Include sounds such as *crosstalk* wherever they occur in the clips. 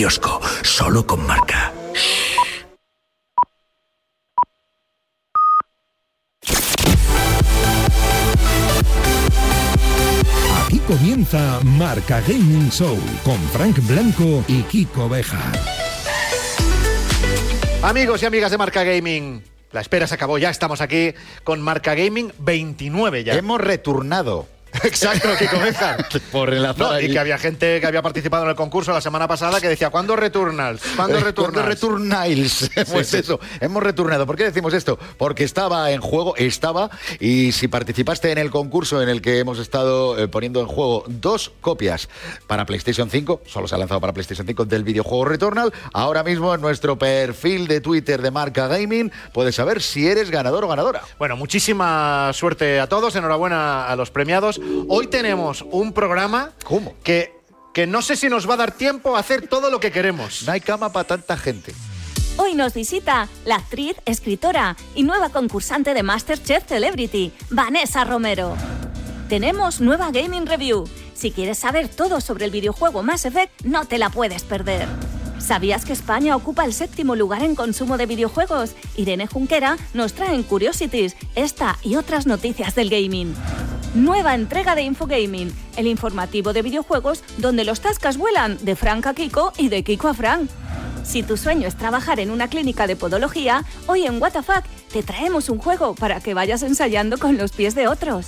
kiosco, solo con marca. Aquí comienza Marca Gaming Show con Frank Blanco y Kiko Bejar. Amigos y amigas de Marca Gaming, la espera se acabó, ya estamos aquí con Marca Gaming 29 ya. Hemos returnado. *laughs* Exacto, Kiko Bejar. *laughs* Por enlazar No, y que había gente que había participado en el concurso la semana pasada que decía, ¿cuándo returnals? ¿Cuándo Eh, returnals? ¿cuándo returnals? pues *laughs* sí. eso, hemos returnado. ¿Por qué decimos esto? Porque estaba en juego, estaba, y si participaste en el concurso en el que hemos estado eh, poniendo en juego dos copias para PlayStation 5, solo se ha lanzado para PlayStation 5 del videojuego Returnal, ahora mismo en nuestro perfil de Twitter de Marca Gaming puedes saber si eres ganador o ganadora. Bueno, muchísima suerte a todos, enhorabuena a los premiados. Hoy tenemos un programa ¿Cómo? que, que no sé si nos va a dar tiempo a hacer todo lo que queremos. No hay cama para tanta gente. Hoy nos visita la actriz, escritora y nueva concursante de MasterChef Celebrity, Vanessa Romero. Tenemos nueva Gaming Review. Si quieres saber todo sobre el videojuego Mass Effect, no te la puedes perder. ¿Sabías que España ocupa el séptimo lugar en consumo de videojuegos? Irene Junquera nos trae en Curiosities esta y otras noticias del gaming. Nueva entrega de Infogaming, el informativo de videojuegos donde los tascas vuelan de Frank a Kiko y de Kiko a Frank. Si tu sueño es trabajar en una clínica de podología, hoy en WTF te traemos un juego para que vayas ensayando con los pies de otros.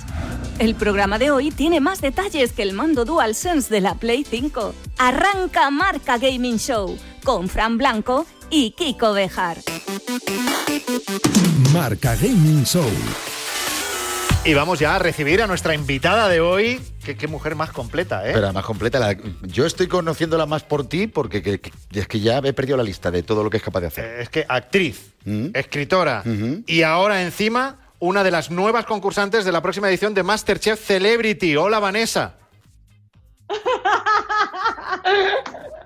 El programa de hoy tiene más detalles que el mando DualSense de la Play 5. Arranca Marca Gaming Show con Fran Blanco y Kiko Bejar. Marca Gaming Show. Y vamos ya a recibir a nuestra invitada de hoy. Qué, qué mujer más completa, ¿eh? Pero además completa. la- yo estoy conociéndola más por ti porque que- que- es que ya he perdido la lista de todo lo que es capaz de hacer. Eh, Es que actriz, Mm. escritora y ahora encima una de las nuevas concursantes de la próxima edición de MasterChef Celebrity. Hola Vanessa. *laughs*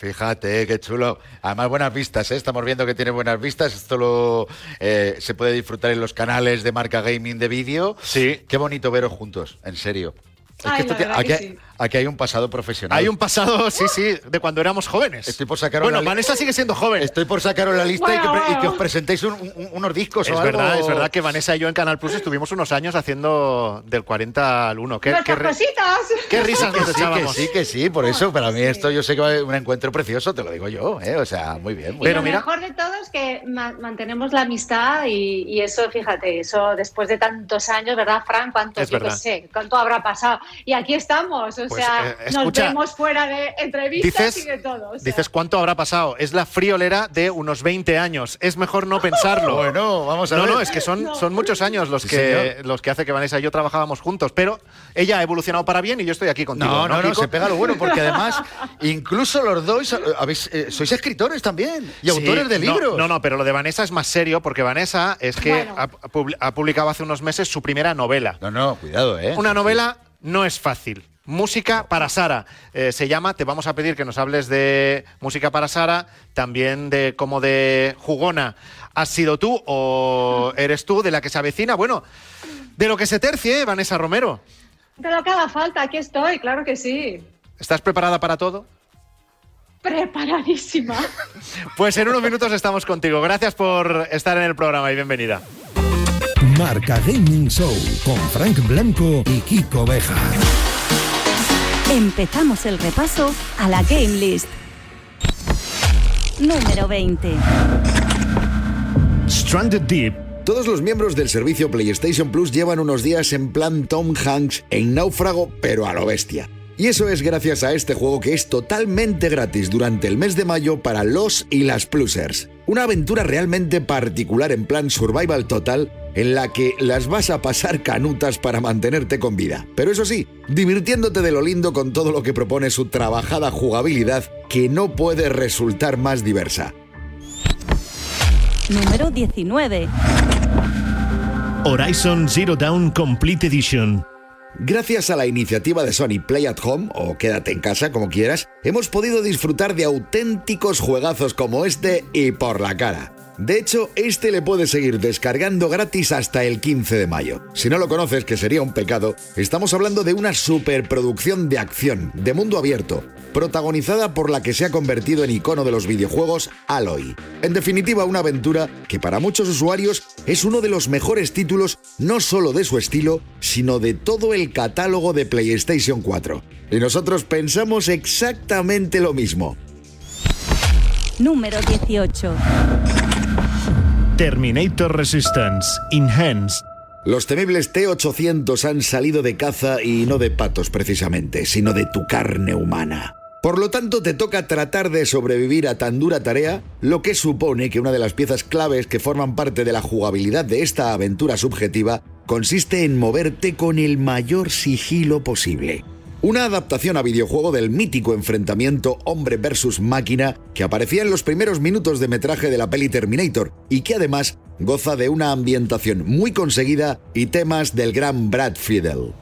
Fíjate, qué chulo. Además, buenas vistas, ¿eh? Estamos viendo que tiene buenas vistas. Esto lo, eh, se puede disfrutar en los canales de marca gaming de vídeo. Sí. Qué bonito veros juntos, en serio. Es Ay, que esto la ti- verdad aquí, que hay- sí. Aquí hay un pasado profesional. Hay un pasado, sí, sí, de cuando éramos jóvenes. Estoy por sacar Bueno, Vanessa sigue siendo joven. Estoy por sacaros la lista y, que, pre- y que Bueno. os presentéis un- un- unos discos Es o algo. verdad, es verdad que Vanessa y yo en Canal Plus estuvimos unos años haciendo del 40 al 1. ¿Qué, qué, cositas. qué risas Que nos sí, que echábamos? sí, que sí, por eso, para mí Sí. esto yo sé que va a ser un encuentro precioso, te lo digo yo, ¿eh? o sea, muy bien. Muy Pero lo bien. mira- mejor de todo es que ma- mantenemos la amistad y, y eso, fíjate, eso después de tantos años, ¿verdad, Fran? ¿Cuánto, Es yo verdad. sé, cuánto habrá pasado? Y aquí estamos, o Pues, sea, eh, nos escucha, vemos fuera de entrevistas dices- y de todo. o sea. Dices cuánto habrá pasado. Es la friolera de unos 20 años. Es mejor no pensarlo. *laughs* Bueno, vamos a No, ver. no, es que son, No. son muchos años los Sí, que, señor. los que hace que Vanessa y yo trabajábamos juntos. Pero ella ha evolucionado para bien y yo estoy aquí contigo. No, no, no, se pega lo bueno, porque además, *laughs* incluso los dos habéis, eh, sois escritores también y Sí, autores de no, libros. No, no, pero lo de Vanessa es más serio porque Vanessa es que Bueno. ha, ha publicado hace unos meses su primera novela. No, no, cuidado, ¿eh? Una novela no es fácil. Música para Sara. Eh, se llama, te vamos a pedir que nos hables de música para Sara, también de cómo de jugona has sido tú o eres tú de la que se avecina. Bueno, de lo que se tercie, ¿eh, Vanessa Romero. De lo que haga falta, aquí estoy, claro que sí. ¿Estás preparada para todo? Preparadísima. *laughs* Pues en unos minutos estamos contigo. Gracias por estar en el programa y bienvenida. Marca Gaming Show con Frank Blanco y Kiko Bejar. Empezamos el repaso a la Game List. Número 20. Stranded Deep. Todos los miembros del servicio PlayStation Plus llevan unos días en plan Tom Hanks en náufrago, pero a lo bestia. Y eso es gracias a este juego que es totalmente gratis durante el mes de mayo para los y las plusers. Una aventura realmente particular en plan survival total en la que las vas a pasar canutas para mantenerte con vida. Pero eso sí, divirtiéndote de lo lindo con todo lo que propone su trabajada jugabilidad que no puede resultar más diversa. Número 19. Horizon Zero Dawn Complete Edition. Gracias a la iniciativa de Sony Play at Home, o quédate en casa como quieras, hemos podido disfrutar de auténticos juegazos como este y por la cara. De hecho, este le puedes seguir descargando gratis hasta el 15 de mayo. Si no lo conoces, que sería un pecado, estamos hablando de una superproducción de acción, de mundo abierto, protagonizada por la que se ha convertido en icono de los videojuegos Aloy. En definitiva, una aventura que para muchos usuarios es uno de los mejores títulos no solo de su estilo, sino de todo el catálogo de PlayStation 4. Y nosotros pensamos exactamente lo mismo. Número 18. Terminator Resistance Enhanced. Los temibles T-800 han salido de caza y no de patos precisamente, sino de tu carne humana. Por lo tanto, te toca tratar de sobrevivir a tan dura tarea, lo que supone que una de las piezas claves que forman parte de la jugabilidad de esta aventura subjetiva consiste en moverte con el mayor sigilo posible. Una adaptación a videojuego del mítico enfrentamiento hombre versus máquina que aparecía en los primeros minutos de metraje de la peli Terminator y que además goza de una ambientación muy conseguida y temas del gran Brad Fiedel.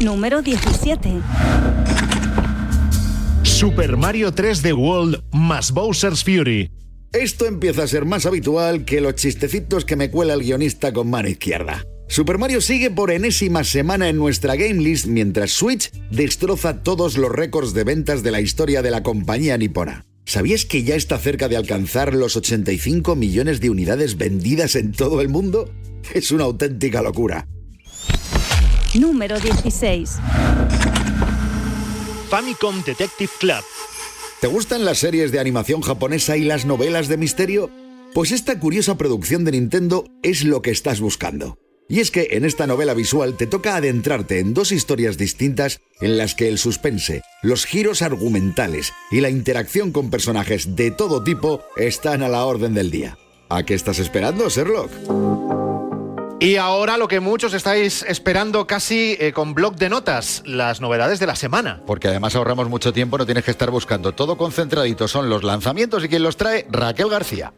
Número 17. Super Mario 3 The World más Bowser's Fury. Esto empieza a ser más habitual que los chistecitos que me cuela el guionista con mano izquierda. Super Mario sigue por enésima semana en nuestra game list mientras Switch destroza todos los récords de ventas de la historia de la compañía nipona. ¿Sabías que ya está cerca de alcanzar los 85 millones de unidades vendidas en todo el mundo? Es una auténtica locura. Número 16. Famicom Detective Club. ¿Te gustan las series de animación japonesa y las novelas de misterio? Pues esta curiosa producción de Nintendo es lo que estás buscando. Y es que en esta novela visual te toca adentrarte en dos historias distintas en las que el suspense, los giros argumentales y la interacción con personajes de todo tipo están a la orden del día. ¿A qué estás esperando, Sherlock? Y ahora lo que muchos estáis esperando casi eh, con blog de notas, las novedades de la semana. Porque además ahorramos mucho tiempo, no tienes que estar buscando. Todo concentradito son los lanzamientos y quien los trae, Raquel García.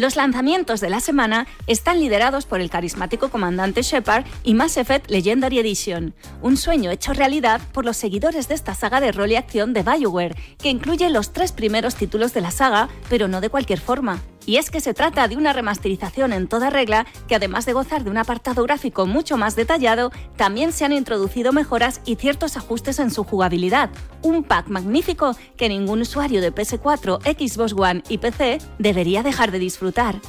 Los lanzamientos de la semana están liderados por el carismático comandante Shepard y Mass Effect Legendary Edition, un sueño hecho realidad por los seguidores de esta saga de rol y acción de BioWare, que incluye los tres primeros títulos de la saga, pero no de cualquier forma. Y es que se trata de una remasterización en toda regla que además de gozar de un apartado gráfico mucho más detallado, también se han introducido mejoras y ciertos ajustes en su jugabilidad. Un pack magnífico que ningún usuario de PS4, Xbox One y PC debería dejar de disfrutar.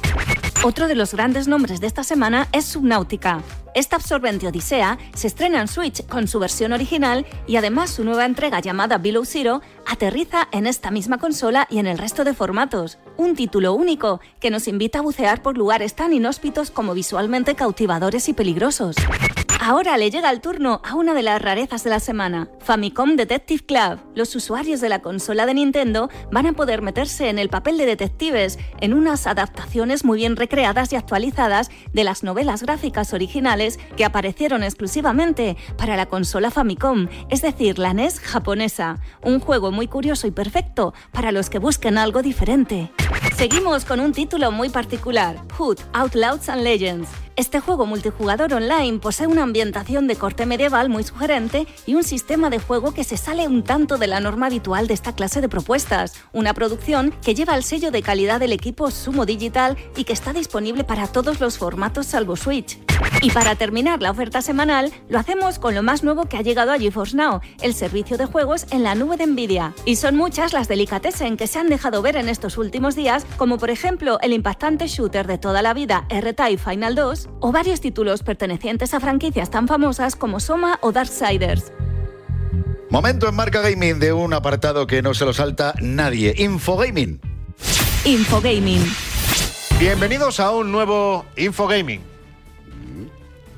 Otro de los grandes nombres de esta semana es Subnautica. Esta absorbente odisea se estrena en Switch con su versión original y además su nueva entrega llamada Below Zero aterriza en esta misma consola y en el resto de formatos. Un título único que nos invita a bucear por lugares tan inhóspitos como visualmente cautivadores y peligrosos. Ahora le llega el turno a una de las rarezas de la semana, Famicom Detective Club. Los usuarios de la consola de Nintendo van a poder meterse en el papel de detectives en unas adaptaciones muy bien recreadas y actualizadas de las novelas gráficas originales que aparecieron exclusivamente para la consola Famicom, es decir, la NES japonesa. Un juego muy curioso y perfecto para los que busquen algo diferente. Seguimos con un título muy particular, Hood, Outlaws and Legends. Este juego multijugador online posee una ambientación de corte medieval muy sugerente y un sistema de juego que se sale un tanto de la norma habitual de esta clase de propuestas. Una producción que lleva el sello de calidad del equipo Sumo Digital y que está disponible para todos los formatos salvo Switch. Y para terminar la oferta semanal, lo hacemos con lo más nuevo que ha llegado a GeForce Now, el servicio de juegos en la nube de Nvidia. Y son muchas las delicatessen que se han dejado ver en estos últimos días, como por ejemplo el impactante shooter de toda la vida R-Type Final 2 o varios títulos pertenecientes a franquicias tan famosas como Soma o Darksiders. Momento en Marca Gaming de un apartado que no se lo salta nadie. Infogaming. Infogaming. Bienvenidos a un nuevo Infogaming.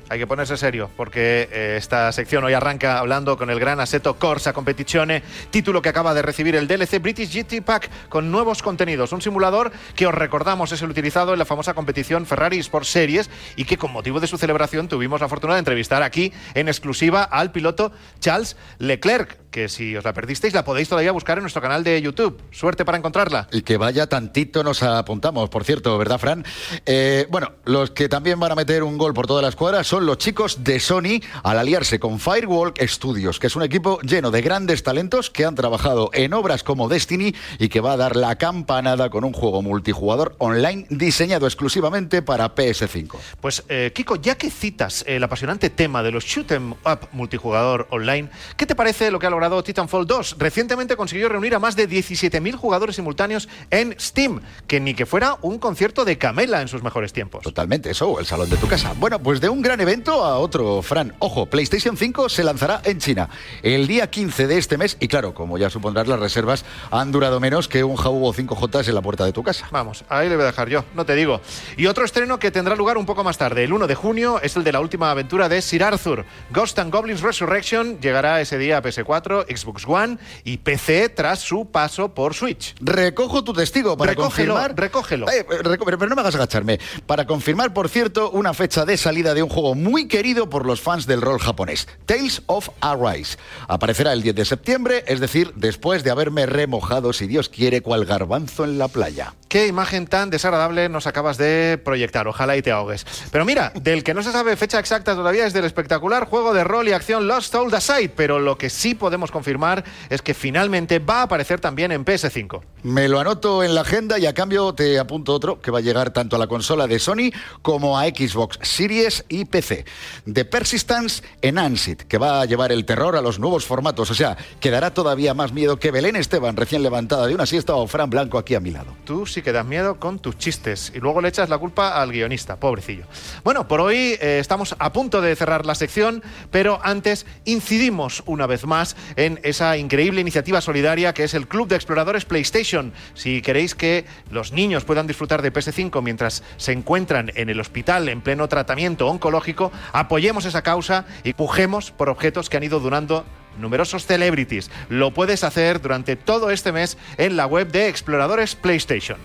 Hay que ponerse serio porque eh, esta sección hoy arranca hablando con el gran Assetto Corsa Competizione, título que acaba de recibir el DLC British GT Pack con nuevos contenidos. Un simulador que os recordamos es el utilizado en la famosa competición Ferrari Sport Series y que con motivo de su celebración tuvimos la fortuna de entrevistar aquí en exclusiva al piloto Charles Leclerc, que si os la perdisteis la podéis todavía buscar en nuestro canal de YouTube. Suerte para encontrarla. Y que vaya tantito nos apuntamos, por cierto, ¿verdad, Fran? Eh, bueno, los que también van a meter un gol por toda la escuadra son los chicos de Sony al aliarse con Firewalk Studios, que es un equipo lleno de grandes talentos que han trabajado en obras como Destiny y que va a dar la campanada con un juego multijugador online diseñado exclusivamente para PS5. Pues eh, Kiko, ya que citas el apasionante tema de los shoot 'em up multijugador online, ¿qué te parece lo que ha logrado Titanfall 2? Recientemente consiguió reunir a más de 17.000 jugadores simultáneos en Steam, que ni que fuera un concierto de Camela en sus mejores tiempos. Totalmente, eso, el salón de tu casa. Bueno, pues de un gran evento a otro, Fran. Ojo, PlayStation 5 se lanzará en China el día 15 de este mes y claro, como ya supondrás, las reservas han durado menos que un Jabugo 5J en la puerta de tu casa. Vamos, ahí le voy a dejar yo, no te digo. Y otro estreno que tendrá lugar un poco más tarde, el 1 de junio, es el de la última aventura de Sir Arthur. Ghost and Goblins Resurrection llegará ese día a PS4, Xbox One y PC tras su paso por Switch. Recojo tu testigo para Recógelo, confirmar. recógelo. Eh, reco- pero, no me hagas agacharme. Para confirmar, por cierto, una fecha de salida de un juego muy querido por los fans del rol japonés, Tales of Arise. Aparecerá el 10 de septiembre, es decir, después de haberme remojado, si Dios quiere, cual garbanzo en la playa. Qué imagen tan desagradable nos acabas de proyectar, ojalá y te ahogues. Pero mira, del que no se sabe fecha exacta todavía es del espectacular juego de rol y acción Lost Soul Aside, pero lo que sí podemos confirmar es que finalmente va a aparecer también en PS5. Me lo anoto en la agenda y a cambio te apunto otro que va a llegar tanto a la consola de Sony como a Xbox Series y PC. The Persistence Enhanced, que va a llevar el terror a los nuevos formatos. O sea, que dará todavía más miedo que Belén Esteban, recién levantada de una siesta, o Fran Blanco aquí a mi lado. Tú sí que das miedo con tus chistes y luego le echas la culpa al guionista, pobrecillo. Bueno, por hoy eh, estamos a punto de cerrar la sección, pero antes incidimos una vez más en esa increíble iniciativa solidaria que es el Club de Exploradores PlayStation. Si queréis que los niños puedan disfrutar de PS5 mientras se encuentran en el hospital en pleno tratamiento oncológico, apoyemos esa causa y pujemos por objetos que han ido donando numerosos celebrities. Lo puedes hacer durante todo este mes en la web de Exploradores PlayStation.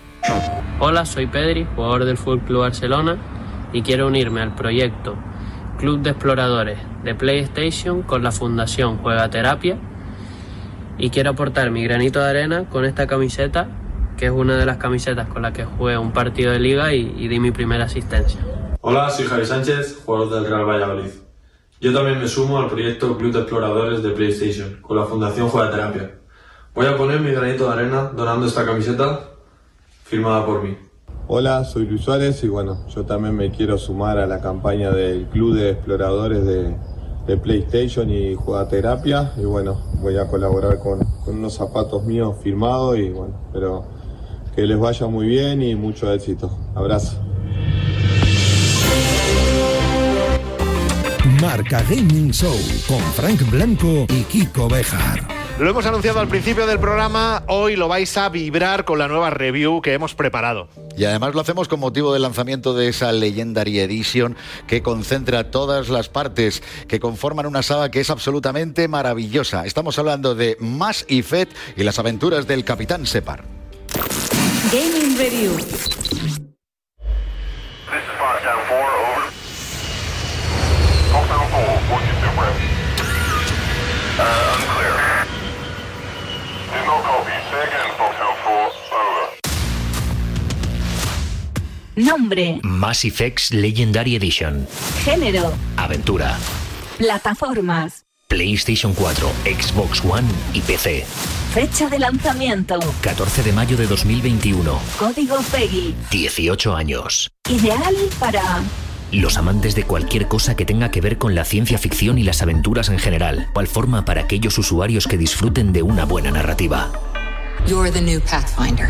Hola, soy Pedri, jugador del Fútbol Barcelona y quiero unirme al proyecto Club de Exploradores de PlayStation con la Fundación Juega Terapia y quiero aportar mi granito de arena con esta camiseta que es una de las camisetas con la que jugué un partido de liga y, y di mi primera asistencia. Hola, soy Javi Sánchez, jugador del Real Valladolid. Yo también me sumo al proyecto Club de Exploradores de PlayStation con la Fundación Juega Terapia. Voy a poner mi granito de arena donando esta camiseta firmada por mí. Hola, soy Luis Suárez y bueno, yo también me quiero sumar a la campaña del Club de Exploradores de, PlayStation y Juega Terapia y bueno, voy a colaborar con, con unos zapatos míos firmados y bueno, pero que les vaya muy bien y mucho éxito. Abrazo. Marca Gaming Show con Frank Blanco y Kiko Bejar. Lo hemos anunciado al principio del programa, hoy lo vais a vibrar con la nueva review que hemos preparado. Y además lo hacemos con motivo del lanzamiento de esa Legendary Edition que concentra todas las partes que conforman una saga que es absolutamente maravillosa. Estamos hablando de Mass Effect y las aventuras del Capitán Separ. Gaming Review. Nombre, Mass Effect Legendary Edition. género, Aventura. plataformas, PlayStation 4, Xbox One y PC. fecha de lanzamiento, 14 de mayo de 2021. código PEGI, 18 años. ideal para Los amantes de cualquier cosa que tenga que ver con la ciencia ficción y las aventuras en general. Cual forma para aquellos usuarios que disfruten de una buena narrativa. You're the new Pathfinder.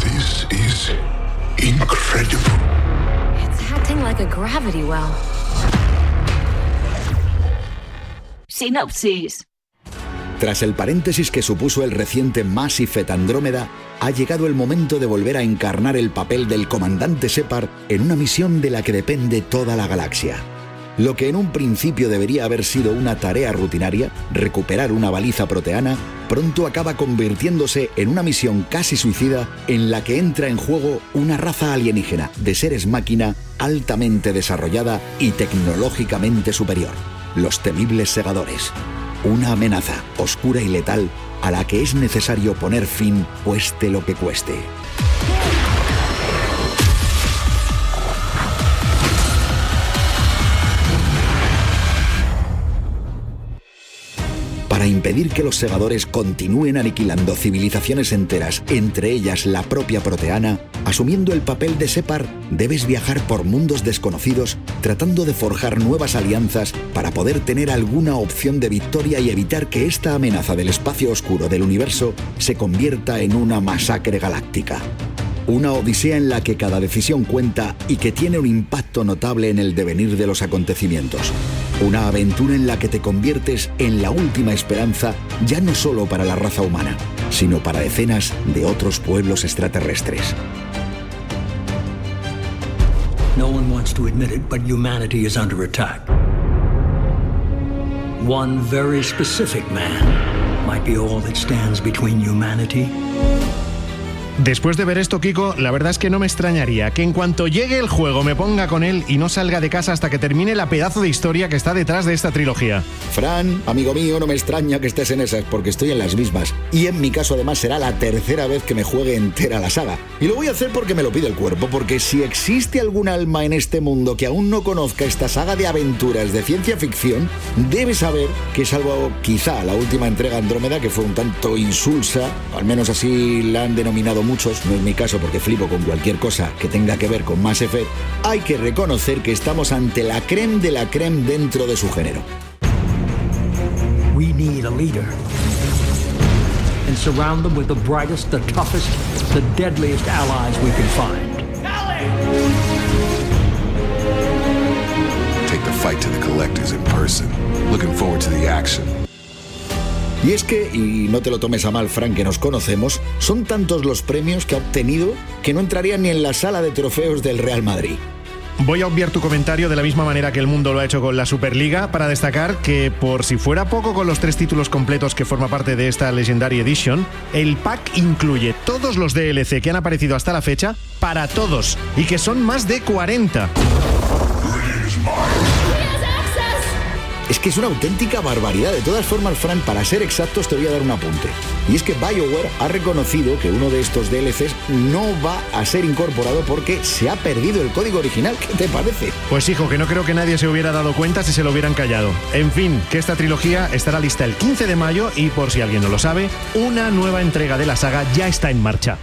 This is incredible. It's acting like a gravity well. sinopsis. Tras el paréntesis que supuso el reciente Mass Effect Andrómeda, ha llegado el momento de volver a encarnar el papel del comandante Shepard en una misión de la que depende toda la galaxia. Lo que en un principio debería haber sido una tarea rutinaria, recuperar una baliza proteana, pronto acaba convirtiéndose en una misión casi suicida en la que entra en juego una raza alienígena de seres máquina altamente desarrollada y tecnológicamente superior, los temibles segadores. Una amenaza oscura y letal a la que es necesario poner fin cueste lo que cueste. Impedir que los segadores continúen aniquilando civilizaciones enteras, entre ellas la propia Proteana, asumiendo el papel de Separ, debes viajar por mundos desconocidos tratando de forjar nuevas alianzas para poder tener alguna opción de victoria y evitar que esta amenaza del espacio oscuro del universo se convierta en una masacre galáctica. Una odisea en la que cada decisión cuenta y que tiene un impacto notable en el devenir de los acontecimientos. Una aventura en la que te conviertes en la última esperanza ya no solo para la raza humana, sino para decenas de otros pueblos extraterrestres. No one wants to admit it, but humanity is under attack. One very specific man might be all that stands between humanity Después de ver esto, Kiko, la verdad es que no me extrañaría que en cuanto llegue el juego me ponga con él y no salga de casa hasta que termine la pedazo de historia que está detrás de esta trilogía. Fran, amigo mío, no me extraña que estés en esas porque estoy en las mismas. Y en mi caso además será la tercera vez que me juegue entera la saga. Y lo voy a hacer porque me lo pide el cuerpo, porque si existe algún alma en este mundo que aún no conozca esta saga de aventuras de ciencia ficción, debe saber que salvo quizá la última entrega Andrómeda que fue un tanto insulsa, al menos así la han denominado muchos, no es mi caso porque flipo con cualquier cosa que tenga que ver con Mass Effect, hay que reconocer que estamos ante la creme de la creme dentro de su género. We need a leader. And surround them with the brightest, the toughest, the deadliest allies we can find. Take the fight to the collectors in person. Looking forward to the action. Y es que, y no te lo tomes a mal, Frank, que nos conocemos, son tantos los premios que ha obtenido que no entraría ni en la sala de trofeos del Real Madrid. Voy a obviar tu comentario de la misma manera que el mundo lo ha hecho con la Superliga para destacar que por si fuera poco con los tres títulos completos que forma parte de esta Legendary Edition, el pack incluye todos los DLC que han aparecido hasta la fecha para todos y que son más de 40. Que es una auténtica barbaridad. De todas formas, Frank, para ser exactos, te voy a dar un apunte. Y es que BioWare ha reconocido que uno de estos DLCs no va a ser incorporado porque se ha perdido el código original. ¿Qué te parece? Pues hijo, que no creo que nadie se hubiera dado cuenta si se lo hubieran callado. En fin, que esta trilogía estará lista el 15 de mayo y por si alguien no lo sabe, una nueva entrega de la saga ya está en marcha.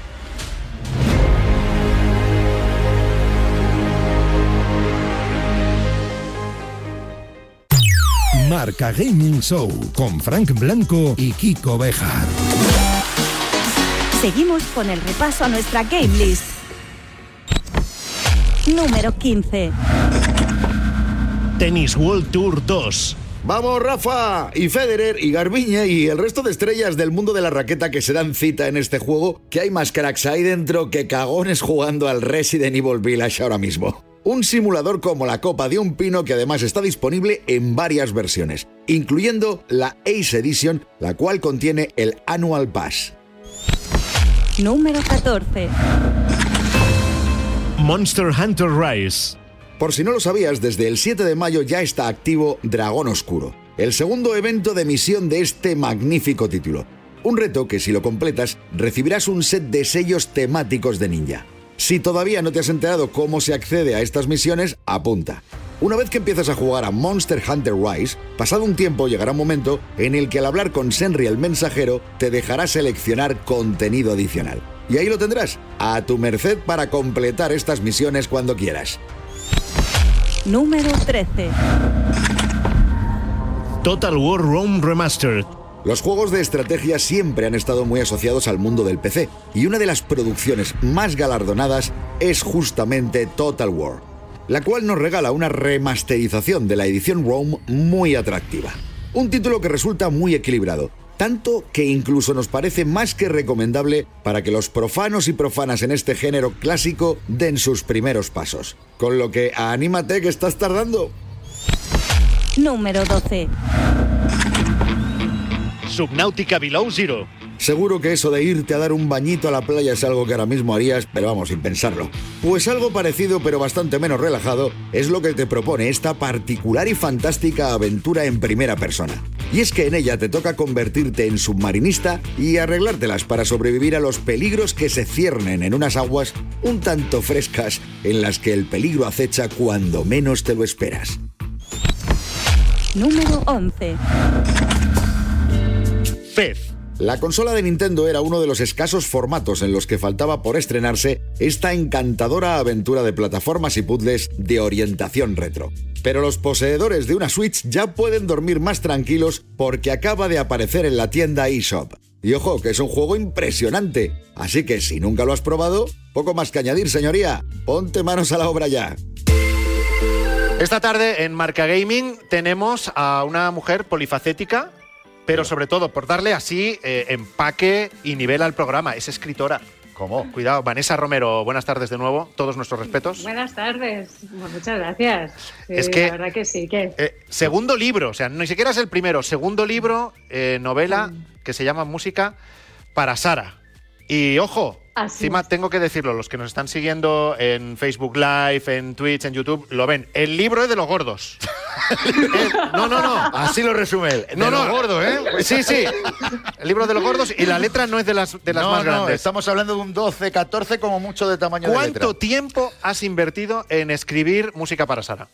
Marca Gaming Show con Frank Blanco y Kiko Bejar. Seguimos con el repaso a nuestra game list. Número 15. Tennis World Tour 2. Vamos, Rafa, y Federer, y Garbiñe, y el resto de estrellas del mundo de la raqueta que se dan cita en este juego, que hay más cracks ahí dentro que cagones jugando al Resident Evil Village ahora mismo. Un simulador como la copa de un pino que además está disponible en varias versiones, incluyendo la Ace Edition, la cual contiene el Annual Pass. Número 14. Monster Hunter Rise. Por si no lo sabías, desde el 7 de mayo ya está activo Dragón Oscuro, el segundo evento de misión de este magnífico título. Un reto que si lo completas recibirás un set de sellos temáticos de ninja. Si todavía no te has enterado cómo se accede a estas misiones, apunta. Una vez que empiezas a jugar a Monster Hunter Rise, pasado un tiempo llegará un momento en el que al hablar con Senri el mensajero te dejará seleccionar contenido adicional. Y ahí lo tendrás, a tu merced para completar estas misiones cuando quieras. Número 13. Total War Rome Remastered. Los juegos de estrategia siempre han estado muy asociados al mundo del PC, y una de las producciones más galardonadas es justamente Total War, la cual nos regala una remasterización de la edición Rome muy atractiva. Un título que resulta muy equilibrado, tanto que incluso nos parece más que recomendable para que los profanos y profanas en este género clásico den sus primeros pasos. Con lo que anímate que estás tardando. Número 12. Subnautica Below Zero. Seguro que eso de irte a dar un bañito a la playa es algo que ahora mismo harías, pero vamos, sin pensarlo. Pues algo parecido, pero bastante menos relajado, es lo que te propone esta particular y fantástica aventura en primera persona. Y es que en ella te toca convertirte en submarinista y arreglártelas para sobrevivir a los peligros que se ciernen en unas aguas un tanto frescas en las que el peligro acecha cuando menos te lo esperas. Número 11. Fez. La consola de Nintendo era uno de los escasos formatos en los que faltaba por estrenarse esta encantadora aventura de plataformas y puzzles de orientación retro. Pero los poseedores de una Switch ya pueden dormir más tranquilos porque acaba de aparecer en la tienda eShop. Y ojo, que es un juego impresionante, así que si nunca lo has probado, poco más que añadir, señoría. Ponte manos a la obra ya. Esta tarde en Marca Gaming tenemos a una mujer polifacética, pero sobre todo por darle así eh, empaque y nivel al programa. Es escritora. ¿Cómo? Cuidado, Vanessa Romero, buenas tardes de nuevo. Todos nuestros respetos. Buenas tardes. Bueno, muchas gracias. Sí, Es que- La verdad que sí, que... Eh, segundo libro, o sea, ni siquiera es el primero. Segundo libro, eh, novela, que se llama Música para Sara. Y ojo, Así encima tengo que decirlo, los que nos están siguiendo en Facebook Live, en Twitch, en YouTube, lo ven. El libro es de los gordos. *laughs* *laughs* Eh, no, no, no. Así lo resume él. No, De no, lo gordo, ¿eh? Sí, sí. *laughs* El libro de los gordos y la letra no es de las, de las no, más no, grandes. estamos hablando de un 12, 14 como mucho de tamaño de letra. ¿Cuánto tiempo has invertido en escribir música para Sara?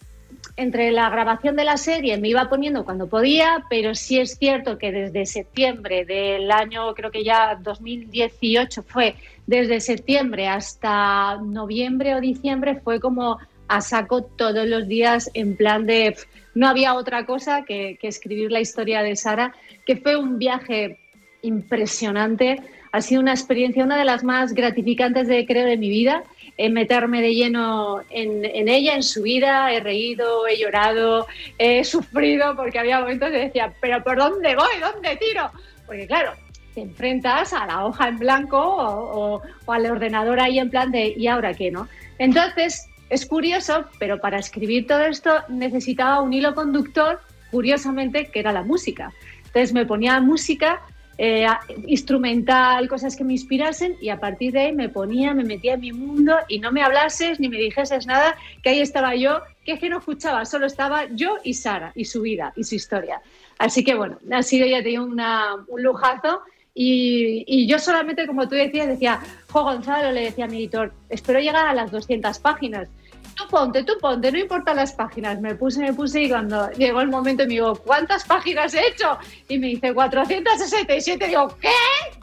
entre la grabación de la serie me iba poniendo cuando podía, pero sí es cierto que desde septiembre del año, creo que ya 2018 fue, desde septiembre hasta noviembre o diciembre fue como a saco todos los días en plan de no había otra cosa que, escribir la historia de Sara, que fue un viaje impresionante, ha sido una experiencia, una de las más gratificantes de creo de mi vida en meterme de lleno en, en ella, en su vida. He reído, he llorado, he sufrido porque había momentos que decía, pero ¿por dónde voy? ¿Dónde tiro? Porque claro, te enfrentas a la hoja en blanco o, o- o al ordenador ahí en plan de ¿y ahora qué? no? Entonces, es curioso, pero para escribir todo esto necesitaba un hilo conductor, curiosamente, que era la música. Entonces me ponía música eh, instrumental, cosas que me inspirasen y a partir de ahí me ponía, me metía en mi mundo y no me hablases ni me dijeses nada, que ahí estaba yo, que es que no escuchaba, solo estaba yo y Sara y su vida y su historia. Así que bueno, ha sido ya te digo, un lujazo y, yo solamente, como tú decías, decía, Jo Gonzalo, le decía a mi editor, espero llegar a las 200 páginas. Tú ponte, tú ponte, no importan las páginas. Me puse, me puse y cuando llegó el momento me digo, ¿cuántas páginas he hecho? Y me dice 467. Digo, ¿qué?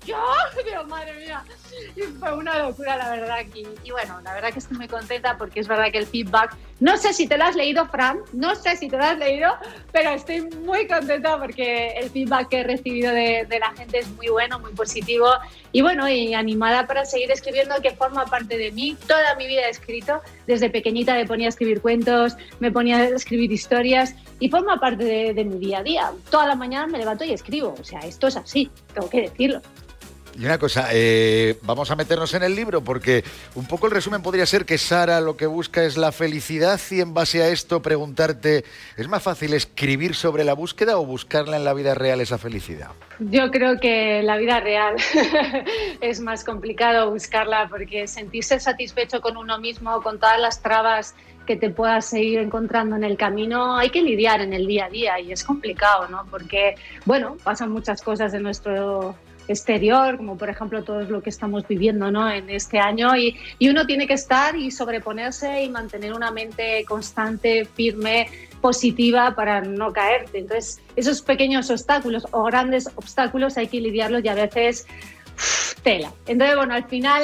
¿Yo? Digo, *laughs* madre mía. Y fue una locura, la verdad. Y, y bueno, la verdad que estoy muy contenta porque es verdad que el feedback, no sé si te lo has leído, Fran, no sé si te lo has leído, pero estoy muy contenta porque el feedback que he recibido de, de la gente es muy bueno, muy positivo. Y bueno, y animada para seguir escribiendo, que forma parte de mí. Toda mi vida he escrito. Desde pequeñita me ponía a escribir cuentos, me ponía a escribir historias y forma parte de, de mi día a día. Toda la mañana me levanto y escribo. O sea, esto es así, tengo que decirlo. Y una cosa, eh, vamos a meternos en el libro porque un poco el resumen podría ser que Sara lo que busca es la felicidad y en base a esto preguntarte, ¿es más fácil escribir sobre la búsqueda o buscarla en la vida real esa felicidad? Yo creo que la vida real *laughs* es más complicado buscarla porque sentirse satisfecho con uno mismo, con todas las trabas que te puedas seguir encontrando en el camino, hay que lidiar en el día a día y es complicado, ¿no? Porque, bueno, pasan muchas cosas en nuestro exterior, como por ejemplo todo lo que estamos viviendo ¿no? en este año, y, uno tiene que estar y sobreponerse y mantener una mente constante, firme, positiva para no caerte. Entonces, esos pequeños obstáculos o grandes obstáculos hay que lidiarlos y a veces tela. Entonces, bueno, al final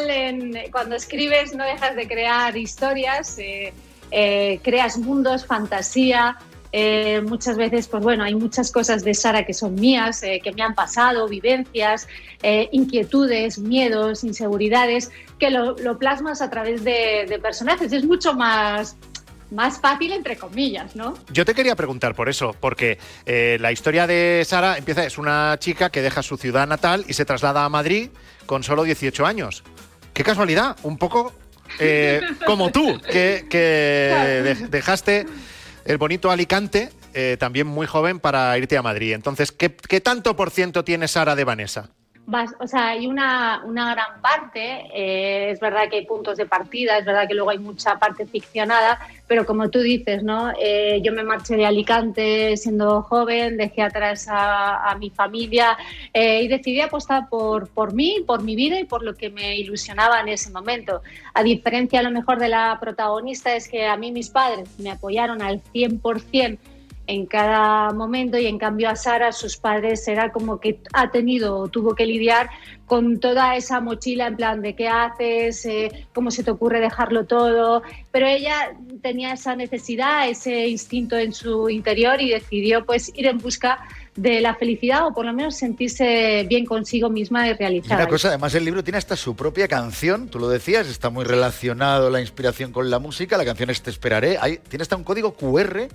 cuando escribes no dejas de crear historias, eh, eh, creas mundos, fantasía. Eh, muchas veces, pues bueno, hay muchas cosas de Sara que son mías, eh, que me han pasado, vivencias, eh, inquietudes, miedos, inseguridades, que lo, lo plasmas a través de, de personajes. Es mucho más, más fácil, entre comillas, ¿no? Yo te quería preguntar por eso, porque la historia de Sara empieza, es una chica que deja su ciudad natal y se traslada a Madrid con solo 18 años. Qué casualidad, un poco como tú, que, que de- dejaste el bonito Alicante eh, también muy joven para irte a Madrid. Entonces, ¿qué, qué tanto por ciento tiene Sara de Vanessa? Vas- o sea, hay una, una gran parte, eh, es verdad que hay puntos de partida, es verdad que luego hay mucha parte ficcionada, pero como tú dices, ¿no? Eh, yo me marché de Alicante siendo joven, dejé atrás a, mi familia eh, y decidí apostar por, por mí, por mi vida y por lo que me ilusionaba en ese momento. A diferencia a lo mejor de la protagonista es que a mí mis padres me apoyaron al 100% en cada momento y en cambio a Sara sus padres era como que ha tenido o tuvo que lidiar con toda esa mochila en plan de qué haces, eh, cómo se te ocurre dejarlo todo, pero ella tenía esa necesidad, ese instinto en su interior y decidió pues ir en busca de la felicidad o por lo menos sentirse bien consigo misma y Y realizada. una cosa, además el libro tiene hasta su propia canción, tú lo decías, está muy relacionado la inspiración con la música, la canción es Te esperaré, tiene hasta un código QR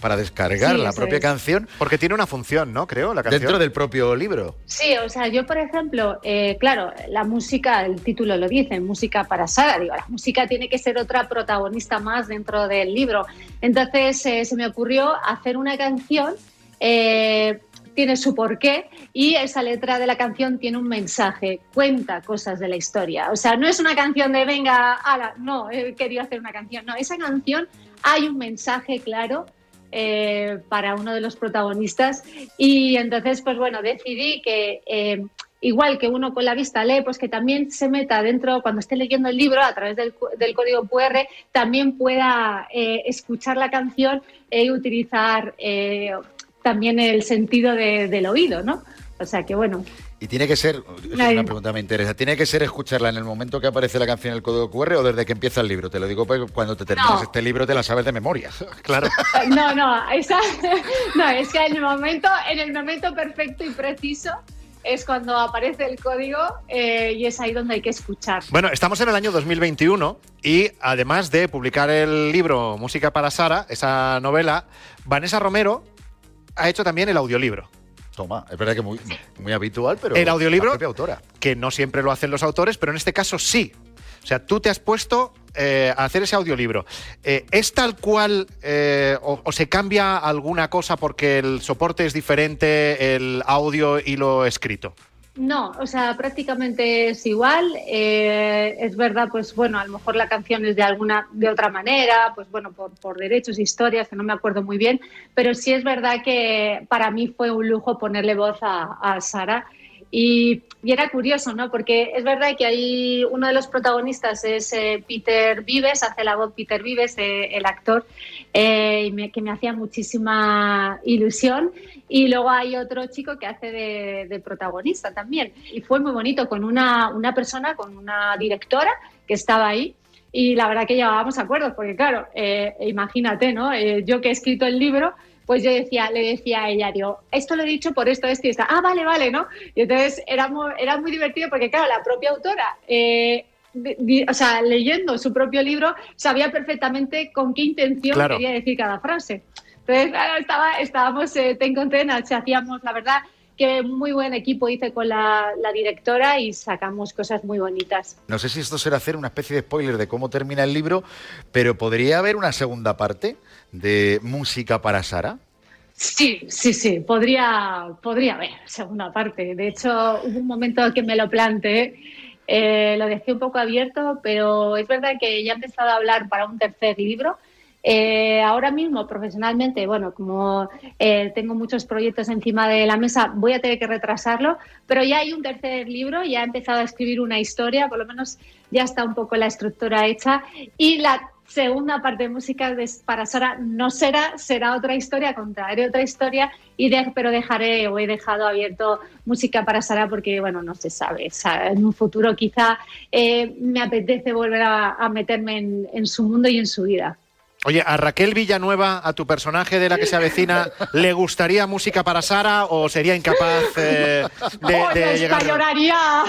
para descargar Sí, la propia es. canción. Porque tiene una función, ¿no? Creo, la canción. Dentro del propio libro. Sí, o sea, yo por ejemplo, eh, claro, la música, el título lo dice, música para Sara, digo, la música tiene que ser otra protagonista más dentro del libro. Entonces eh, se me ocurrió hacer una canción, eh, tiene su porqué y esa letra de la canción tiene un mensaje, cuenta cosas de la historia. O sea, no es una canción de venga, ala, no, he querido hacer una canción, no, esa canción hay un mensaje claro eh, para uno de los protagonistas. Y entonces pues bueno decidí que eh, igual que uno con la vista lee pues que también se meta dentro cuando esté leyendo el libro a través del, código QR también pueda eh, escuchar la canción y utilizar también el sentido de- del oído no o sea que bueno Y tiene que ser, es Ay. una pregunta que me interesa, ¿tiene que ser escucharla en el momento que aparece la canción en el código QR o desde que empieza el libro? Te lo digo porque cuando te terminas No. este libro te la sabes de memoria. *laughs* Claro. no no esa, *laughs* no es que en el momento en el momento perfecto y preciso es cuando aparece el código eh, y es ahí donde hay que escuchar Bueno, estamos en el año 2021 y además de publicar el libro Música para Sara, esa novela, Vanessa Romero ha hecho también el audiolibro. Toma, es verdad que muy, muy habitual, pero el audiolibro, la propia autora. que no siempre lo hacen los autores, pero en este caso sí. O sea, tú te has puesto eh, a hacer ese audiolibro. Eh, ¿Es tal cual eh, o, o se cambia alguna cosa porque el soporte es diferente, el audio y lo escrito? No, o sea, prácticamente es igual. Eh, es verdad, pues bueno, a lo mejor la canción es de alguna, de otra manera, pues bueno, por, por derechos, historias, que no me acuerdo muy bien, pero sí es verdad que para mí fue un lujo ponerle voz a, a Sara. Y, era curioso, ¿no? Porque es verdad que hay uno de los protagonistas es eh, Peter Vives, hace la voz Peter Vives, eh, el actor, eh, que me hacía muchísima ilusión. Y luego hay otro chico que hace de, protagonista también. Y fue muy bonito con una, una persona, con una directora que estaba ahí. Y la verdad que llevábamos acuerdos, porque claro, imagínate, ¿no? Yo que he escrito el libro, pues yo decía, le decía a ella, digo, esto lo he dicho por esto, esto y esto. Ah, vale, vale, ¿no? Y entonces era muy, era muy divertido porque, claro, la propia autora, eh, o sea, leyendo su propio libro, sabía perfectamente con qué intención Claro. quería decir cada frase. Entonces, claro, estaba, estábamos eh, ten con ten, hacíamos, la verdad, que muy buen equipo hice con la, la directora y sacamos cosas muy bonitas. No sé si esto será hacer una especie de spoiler de cómo termina el libro, pero ¿podría haber una segunda parte de música para Sara? Sí, sí, sí, podría, podría haber segunda parte. De hecho, hubo un momento que me lo planteé, eh, lo dejé un poco abierto, pero es verdad que ya he empezado a hablar para un tercer libro. Eh, ahora mismo, profesionalmente, bueno, como eh, tengo muchos proyectos encima de la mesa, voy a tener que retrasarlo, pero ya hay un tercer libro, ya he empezado a escribir una historia, por lo menos ya está un poco la estructura hecha, y la segunda parte de música de- para Sara no será, será otra historia, contaré otra historia, y de- pero dejaré o he dejado abierto música para Sara porque, bueno, no se sabe, en un futuro quizá eh, me apetece volver a, a meterme en- en su mundo y en su vida. Oye, ¿a Raquel Villanueva, a tu personaje de la que se avecina, le gustaría música para Sara o sería incapaz eh, de, esta llegar? lloraría,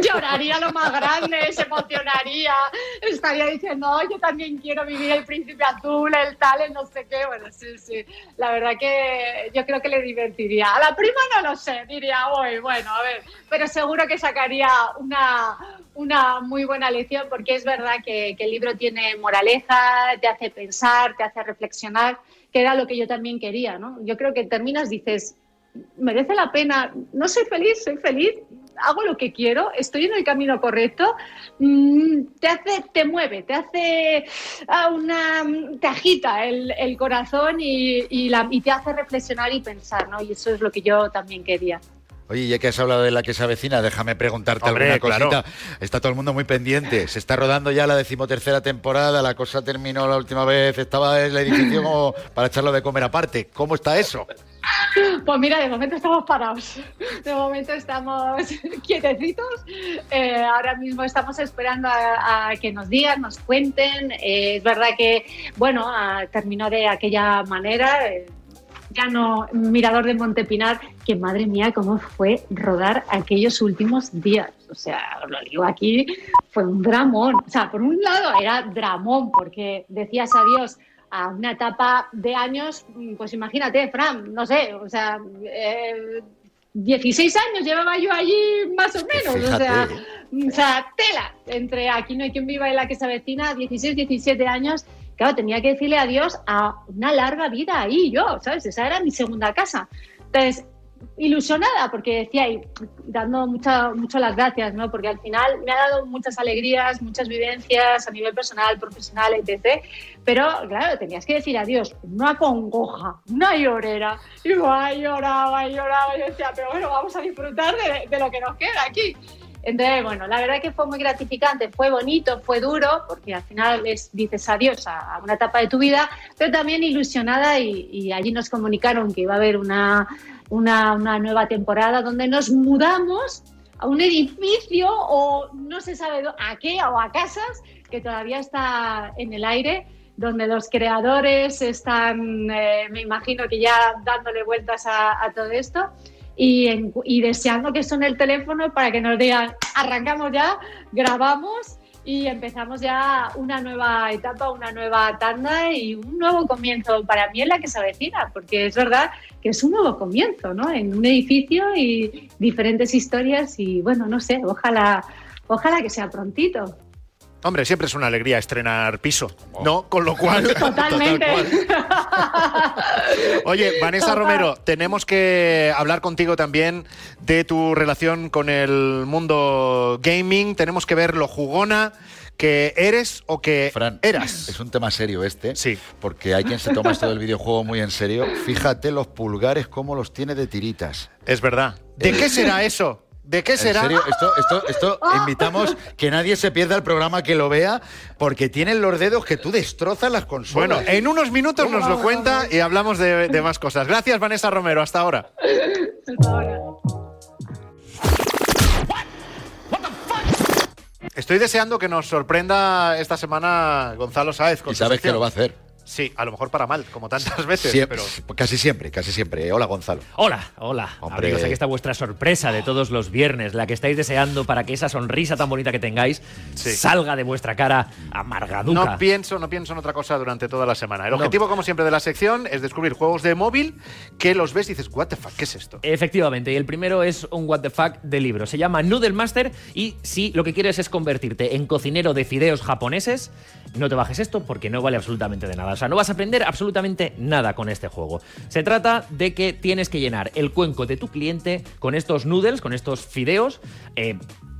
lloraría lo más grande, se emocionaría, estaría diciendo, "Oh, yo también quiero vivir el príncipe azul, el tal, el no sé qué. Bueno, sí, sí, la verdad que yo creo que le divertiría. A la prima no lo sé, diría, bueno, a ver, pero seguro que sacaría una, una muy buena lección porque es verdad que, el libro tiene moraleja, te hace pensar, te hace reflexionar, que era lo que yo también quería, ¿no? Yo creo que terminas, dices, merece la pena, no soy feliz, soy feliz, hago lo que quiero, estoy en el camino correcto, mm, te hace, te mueve, te hace ah, una, te agita el, el corazón y, y la- y te hace reflexionar y pensar, ¿no? Y eso es lo que yo también quería. Oye, ya que has hablado de la que se avecina, déjame preguntarte Hombre, alguna claro. cosita. Está todo el mundo muy pendiente. Se está rodando ya la decimotercera temporada, la cosa terminó la última vez, estaba el edificio como para echarlo de comer aparte. ¿Cómo está eso? Pues mira, de momento estamos parados. De momento estamos *laughs* quietecitos. Eh, ahora mismo estamos esperando a, a que nos digan, nos cuenten. Eh, es verdad que, bueno, ah, terminó de aquella manera. eh, ya no, Mirador de Montepinar, que madre mía, cómo fue rodar aquellos últimos días. O sea, os lo digo aquí, fue un dramón. O sea, por un lado era dramón, porque decías adiós a una etapa de años, mm, pues imagínate, Fran, no sé, o sea, eh, 16 años llevaba yo allí más o menos, o sea, o sea, tela, entre Aquí no hay quien viva y la que se avecina, 16, 17 años, claro, tenía que decirle adiós a una larga vida ahí yo, ¿sabes? Esa era mi segunda casa. Entonces, ilusionada porque decía y dando mucha, mucho las gracias, ¿no? Porque al final me ha dado muchas alegrías, muchas vivencias a nivel personal, profesional, etc. Pero claro, tenías que decir adiós, una congoja, una llorera. Y yo lloraba, lloraba, y decía, pero bueno, vamos a disfrutar de, de lo que nos queda aquí. Entonces, bueno, la verdad que fue muy gratificante, fue bonito, fue duro, porque al final les dices adiós a, una etapa de tu vida, pero también ilusionada y, y allí nos comunicaron que iba a haber una, una, una nueva temporada donde nos mudamos a un edificio o no se sabe a qué o a casas que todavía está en el aire donde los creadores están, eh, me imagino que ya dándole vueltas a, a todo esto y, deseando que suene el teléfono para que nos digan, arrancamos ya, grabamos y empezamos ya una nueva etapa, una nueva tanda y un nuevo comienzo para mí en la que se avecina, porque es verdad que es un nuevo comienzo, ¿no? En un edificio y diferentes historias y bueno, no sé, ojalá, ojalá que sea prontito. Hombre, siempre es una alegría estrenar piso, ¿no? Con lo cual. *laughs* Totalmente. *laughs* Oye, Vanessa Total. Romero, tenemos que hablar contigo también de tu relación con el mundo gaming. Tenemos que ver lo jugona que eres o que eras. Es un tema serio este. Sí. Porque hay quien se toma esto del videojuego muy en serio. Fíjate los pulgares cómo los tiene de tiritas. Es verdad. ¿De qué será eso? ¿De qué será? En serio, esto, esto, esto *laughs* invitamos que nadie se pierda el programa que lo vea, porque tienen los dedos que tú destrozas las consolas. Bueno, en unos minutos nos lo cuenta y hablamos de, de más cosas. Gracias, Vanessa Romero. Hasta ahora. Estoy deseando que nos sorprenda esta semana Gonzalo Sáez. Con y su sabes que lo va a hacer. Sí, a lo mejor para mal, como tantas veces. Siempre, pero Casi siempre, casi siempre. Hola, Gonzalo. Hola, hola. Hombre. Amigos, aquí está vuestra sorpresa de todos los viernes, la que estáis deseando para que esa sonrisa tan bonita que tengáis salga de vuestra cara amargaduca. no pienso, no pienso en otra cosa durante toda la semana. El No. objetivo, como siempre, de la sección es descubrir juegos de móvil que los ves y dices, what the fuck, ¿qué es esto? Efectivamente, y el primero es un What the Fuck de libro. Se llama Noodle Master y si lo que quieres es convertirte en cocinero de fideos japoneses, no te bajes esto porque no vale absolutamente de nada. O sea, no vas a aprender absolutamente nada con este juego. Se trata de que tienes que llenar el cuenco de tu cliente con estos noodles, con estos fideos. eh,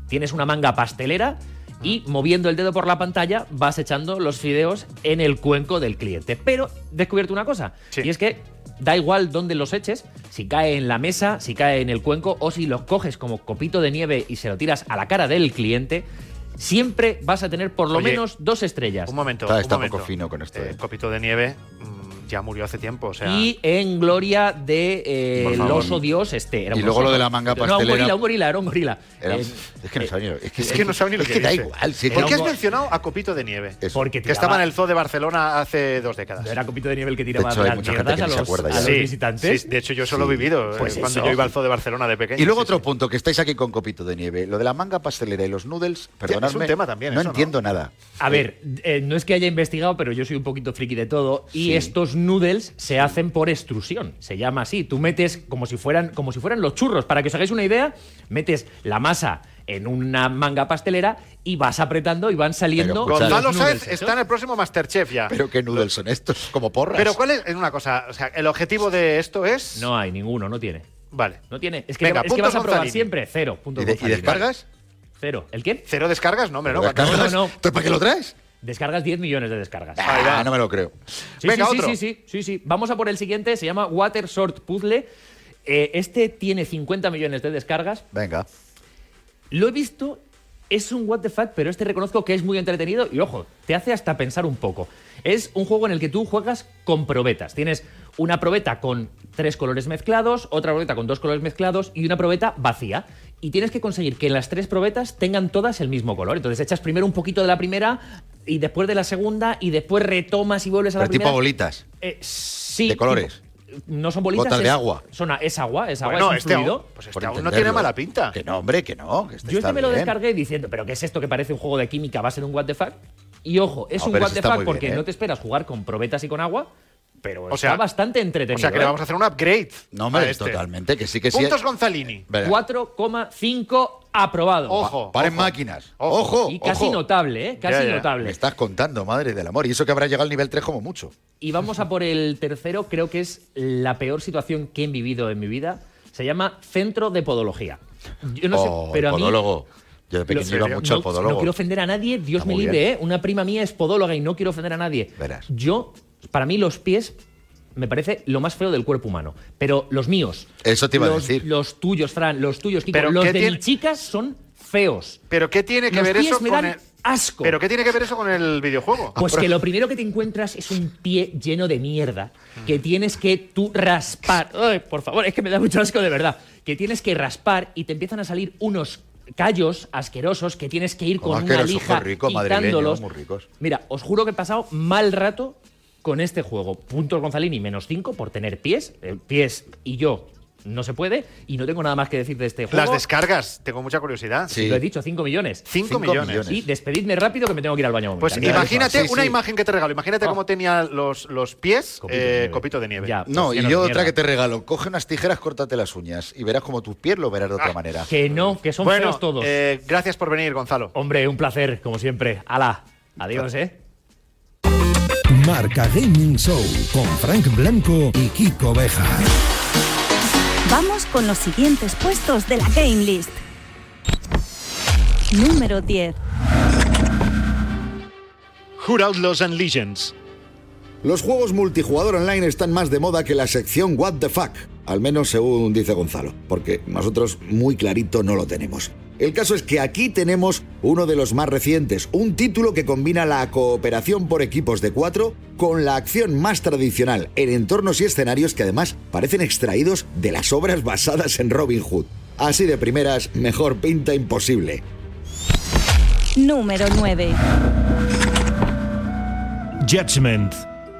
tienes una manga pastelera y moviendo el dedo por la pantalla vas echando los fideos en el cuenco del cliente. Pero descubierto una cosa, y es que da igual dónde los eches, si cae en la mesa, si cae en el cuenco o si los coges como copito de nieve y se lo tiras a la cara del cliente, siempre vas a tener por lo Oye, menos dos estrellas. Un momento. Está- un está momento. poco fino con esto, Eh, eh. Copito de nieve mm, ya murió hace tiempo, o sea. Y en gloria de eh, el oso dios este. Era Y luego oso, lo de la manga No, un pastelera. gorila, un gorila, era un gorila. Era- Eh, es que no sabe ni, es que, Es que no sabe ni lo es que, que da dice. igual. sí, ¿Por qué has mencionado a Copito de Nieve? Porque que estaba en el Zoo de Barcelona hace dos décadas. Era Copito de nieve el que tiraba De hecho, hay las mucha gente mierdas que a los, a ya. los Sí, visitantes. sí, de hecho, yo eso lo he vivido eh, Pues cuando yo iba al Zoo de Barcelona de pequeño. Y luego otro punto, que estáis aquí con copito de nieve. Lo de la manga pastelera y los noodles, perdonadme. es un tema también No entiendo nada. A ver, eh, no es que haya investigado, pero yo soy un poquito friki de todo. Y estos noodles se hacen por extrusión. Se llama así. Tú metes como si fueran, como si fueran los churros. Para que os hagáis una idea, metes la masa en una manga pastelera y vas apretando y van saliendo. Pero, Gonzalo Sáez está en el próximo Masterchef ya. Pero qué noodles son estos, como porras. Pero ¿cuál es? Es una cosa, o sea, el objetivo de esto es. No hay ninguno, no tiene. Vale. No tiene. Es que, Venga, es que vas a probar Gonzalini. siempre cero. Puntos ¿Y, de- y descargas? Cero. ¿El qué? ¿Cero descargas? No, hombre, no. ¿Lo descargas? no, no. ¿Entonces para qué lo traes? Descargas 10 millones de descargas. Ah, no me lo creo. Sí, Venga, sí, sí, otro. sí, sí, sí, sí. Vamos a por el siguiente, se llama Water Sort Puzzle. Eh, este tiene 50 millones de descargas. Venga. Lo he visto, es un what the fuck, pero este reconozco que es muy entretenido y ojo, te hace hasta pensar un poco. Es un juego en el que tú juegas con probetas. Tienes una probeta con tres colores mezclados, otra probeta con dos colores mezclados y una probeta vacía. Y tienes que conseguir que las tres probetas tengan todas el mismo color. Entonces echas primero un poquito de la primera y después de la segunda y después retomas y vuelves a la Pero primera. tipo bolitas. Eh, sí. De colores. tipo- no son bolitas. Gotas de es- agua. Son, es agua, es agua, Bueno, es un este fluido. aún- pues este aún no tiene mala pinta. Que no, hombre, que no. Que este Yo este me lo bien. descargué diciendo, pero ¿qué es esto que parece un juego de química a base de un what the fuck? Y ojo, es No, un what the fuck porque bien, ¿eh? no te esperas jugar con probetas y con agua, pero O está sea, bastante entretenido. O sea, que le ¿eh? vamos a hacer un upgrade. No, hombre, este. totalmente, que sí, que sí. Puntos Gonzalini. Verá. 4,5 aprobado. Ojo. Paren ojo. máquinas. Ojo. Y casi ojo. notable, ¿eh? Casi Ya, ya. notable. Me estás contando, madre del amor. Y eso que habrá llegado al nivel 3 como mucho. Y vamos a por el tercero, creo que es la peor situación que he vivido en mi vida. Se llama Centro de Podología. Yo no sé, Oh, pero a mí podólogo. Yo de pequeño iba no, mucho al podólogo. no quiero ofender a nadie, Dios Está me libre, bien. ¿eh? Una prima mía es podóloga y no quiero ofender a nadie. Verás. Yo, para mí, los pies me parece lo más feo del cuerpo humano. Pero los míos. Eso te iba a decir. Los tuyos, Fran, los tuyos, Kiko, Pero los ¿qué de tiene- mis chicas son feos. Pero ¿qué tiene que Los ver pies eso me con dan el asco. Pero ¿qué tiene que ver eso con el videojuego? Pues que lo primero que te encuentras es un pie lleno de mierda que tienes que tú raspar. Ay, por favor, es que me da mucho asco de verdad. Que tienes que raspar y te empiezan a salir unos callos asquerosos que tienes que ir con una asquerosos, lija rico, quitándolos. muy ricos. Mira, os juro que he pasado mal rato con este juego. Puntos Gonzalini menos 5 por tener pies. Eh, pies y yo no se puede. Y no tengo nada más que decir de este juego. Las descargas, tengo mucha curiosidad. Sí. Lo he dicho, 5 millones. 5 Cinco millones. millones. Y despedidme rápido que me tengo que ir al baño. Pues imagínate Sí, una sí. imagen que te regalo. Imagínate Oh. cómo tenía los, los pies Copito de eh, nieve. copito de nieve. Ya. No, Pues y yo otra mierda. que te regalo. Coge unas tijeras, córtate las uñas y verás como tus pies lo verás de otra manera. Que no, que son bueno, feos todos. eh, gracias por venir, Gonzalo. Hombre, un placer, como siempre. Ala, adiós, ¿eh? Marca Gaming Show con Frank Blanco y Kiko Beja. Vamos con los siguientes puestos de la Game List. Número 10. Hood Outlaws and Legends. Los juegos multijugador online están más de moda que la sección What the Fuck, al menos según dice Gonzalo, porque nosotros muy clarito no lo tenemos. El caso es que aquí tenemos uno de los más recientes, un título que combina la cooperación por equipos de cuatro con la acción más tradicional en entornos y escenarios que además parecen extraídos de las obras basadas en Robin Hood. Así de primeras, mejor pinta imposible. Número 9. Judgment.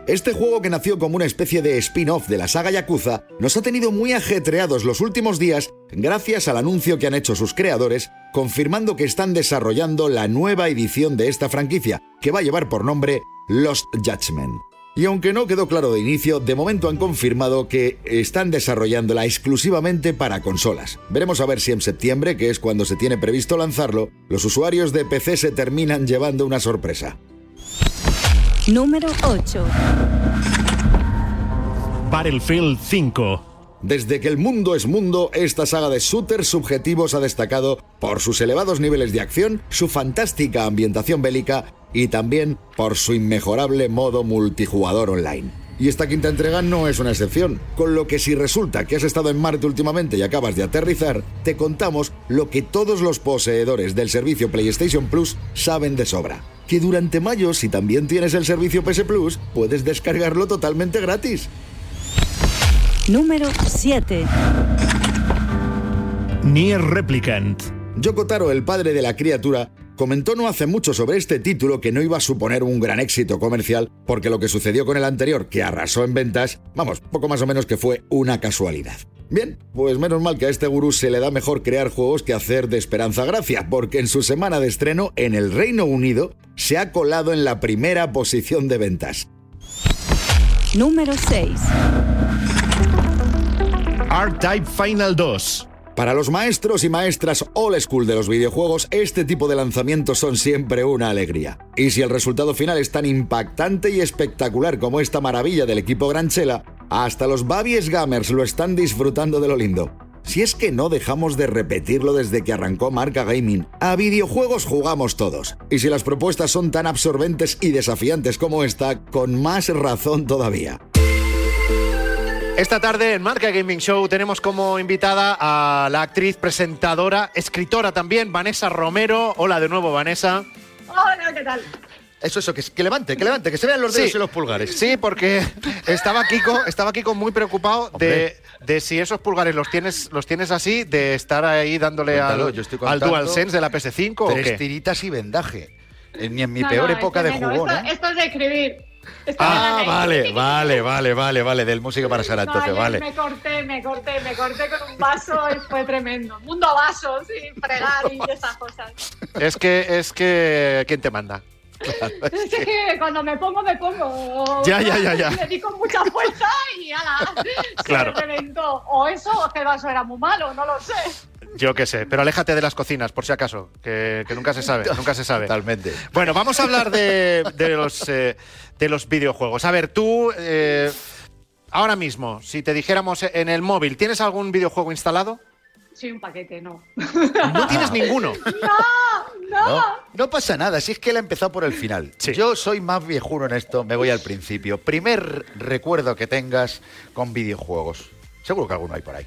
Este juego que nació como una especie de spin-off de la saga Yakuza nos ha tenido muy ajetreados los últimos días gracias al anuncio que han hecho sus creadores confirmando que están desarrollando la nueva edición de esta franquicia que va a llevar por nombre Lost Judgment. Y aunque no quedó claro de inicio, de momento han confirmado que están desarrollándola exclusivamente para consolas. Veremos a ver si en septiembre, que es cuando se tiene previsto lanzarlo, los usuarios de PC se terminan llevando una sorpresa. Número 8. Battlefield 5. Desde que el mundo es mundo, esta saga de shooters subjetivos ha destacado por sus elevados niveles de acción, su fantástica ambientación bélica y también por su inmejorable modo multijugador online. Y esta quinta entrega no es una excepción, con lo que si resulta que has estado en Marte últimamente y acabas de aterrizar, te contamos lo que todos los poseedores del servicio PlayStation Plus saben de sobra. Que durante mayo, si también tienes el servicio PS Plus, puedes descargarlo totalmente gratis. Número 7. Nier Replicant. Yoko Taro, el padre de la criatura, comentó no hace mucho sobre este título que no iba a suponer un gran éxito comercial, porque lo que sucedió con el anterior, que arrasó en ventas, vamos, poco más o menos que fue una casualidad. Bien, pues menos mal que a este gurú se le da mejor crear juegos que hacer de Esperanza Gracia, porque en su semana de estreno en el Reino Unido se ha colado en la primera posición de ventas. Número 6. R-Type Final 2. Para los maestros y maestras old school de los videojuegos, este tipo de lanzamientos son siempre una alegría. Y si el resultado final es tan impactante y espectacular como esta maravilla del equipo Granchela, hasta los Babies Gamers lo están disfrutando de lo lindo. Si es que no dejamos de repetirlo desde que arrancó Marca Gaming, a videojuegos jugamos todos. Y si las propuestas son tan absorbentes y desafiantes como esta, con más razón todavía. Esta tarde en Marca Gaming Show tenemos como invitada a la actriz, presentadora, escritora también, Vanessa Romero. Hola de nuevo, Vanessa. Hola, ¿qué tal? Eso, eso, que, que levante, que levante, que se vean los dedos Sí. y los pulgares. Sí, porque estaba Kiko, estaba Kiko muy preocupado de, de si esos pulgares los tienes, los tienes así, de estar ahí dándole Cuéntalo, al, yo estoy al DualSense de la PS5 o Tres qué. tiritas y vendaje. En mi, en mi No, peor no, época de no, jugón, esto, ¿eh? esto es de escribir. Ah, de- vale, vale, vale, vale, vale. Del música para Sara, entonces, vale. Me corté, me corté, me corté con un vaso y fue tremendo. Mundo vaso, sí, fregar y esas cosas. Es que, es que, ¿quién te manda? *laughs* Es que cuando me pongo, me pongo. Ya, ya, ya, ya. *laughs* Le di con mucha fuerza y ala, *laughs* Claro. se reventó. O eso, o que el vaso era muy malo, no lo sé. Yo qué sé, pero aléjate de las cocinas, por si acaso, que, que nunca se sabe, nunca se sabe. Totalmente. Bueno, vamos a hablar de, de los, eh, de los videojuegos. A ver, tú, eh, ahora mismo, si te dijéramos en el móvil, ¿tienes algún videojuego instalado? Sí, un paquete, no. *laughs* No tienes ninguno. No, no. No, no pasa nada, si es que él ha empezado por el final. Yo soy más viejuno en esto, me voy al principio. Primer recuerdo que tengas con videojuegos. Seguro que alguno hay por ahí.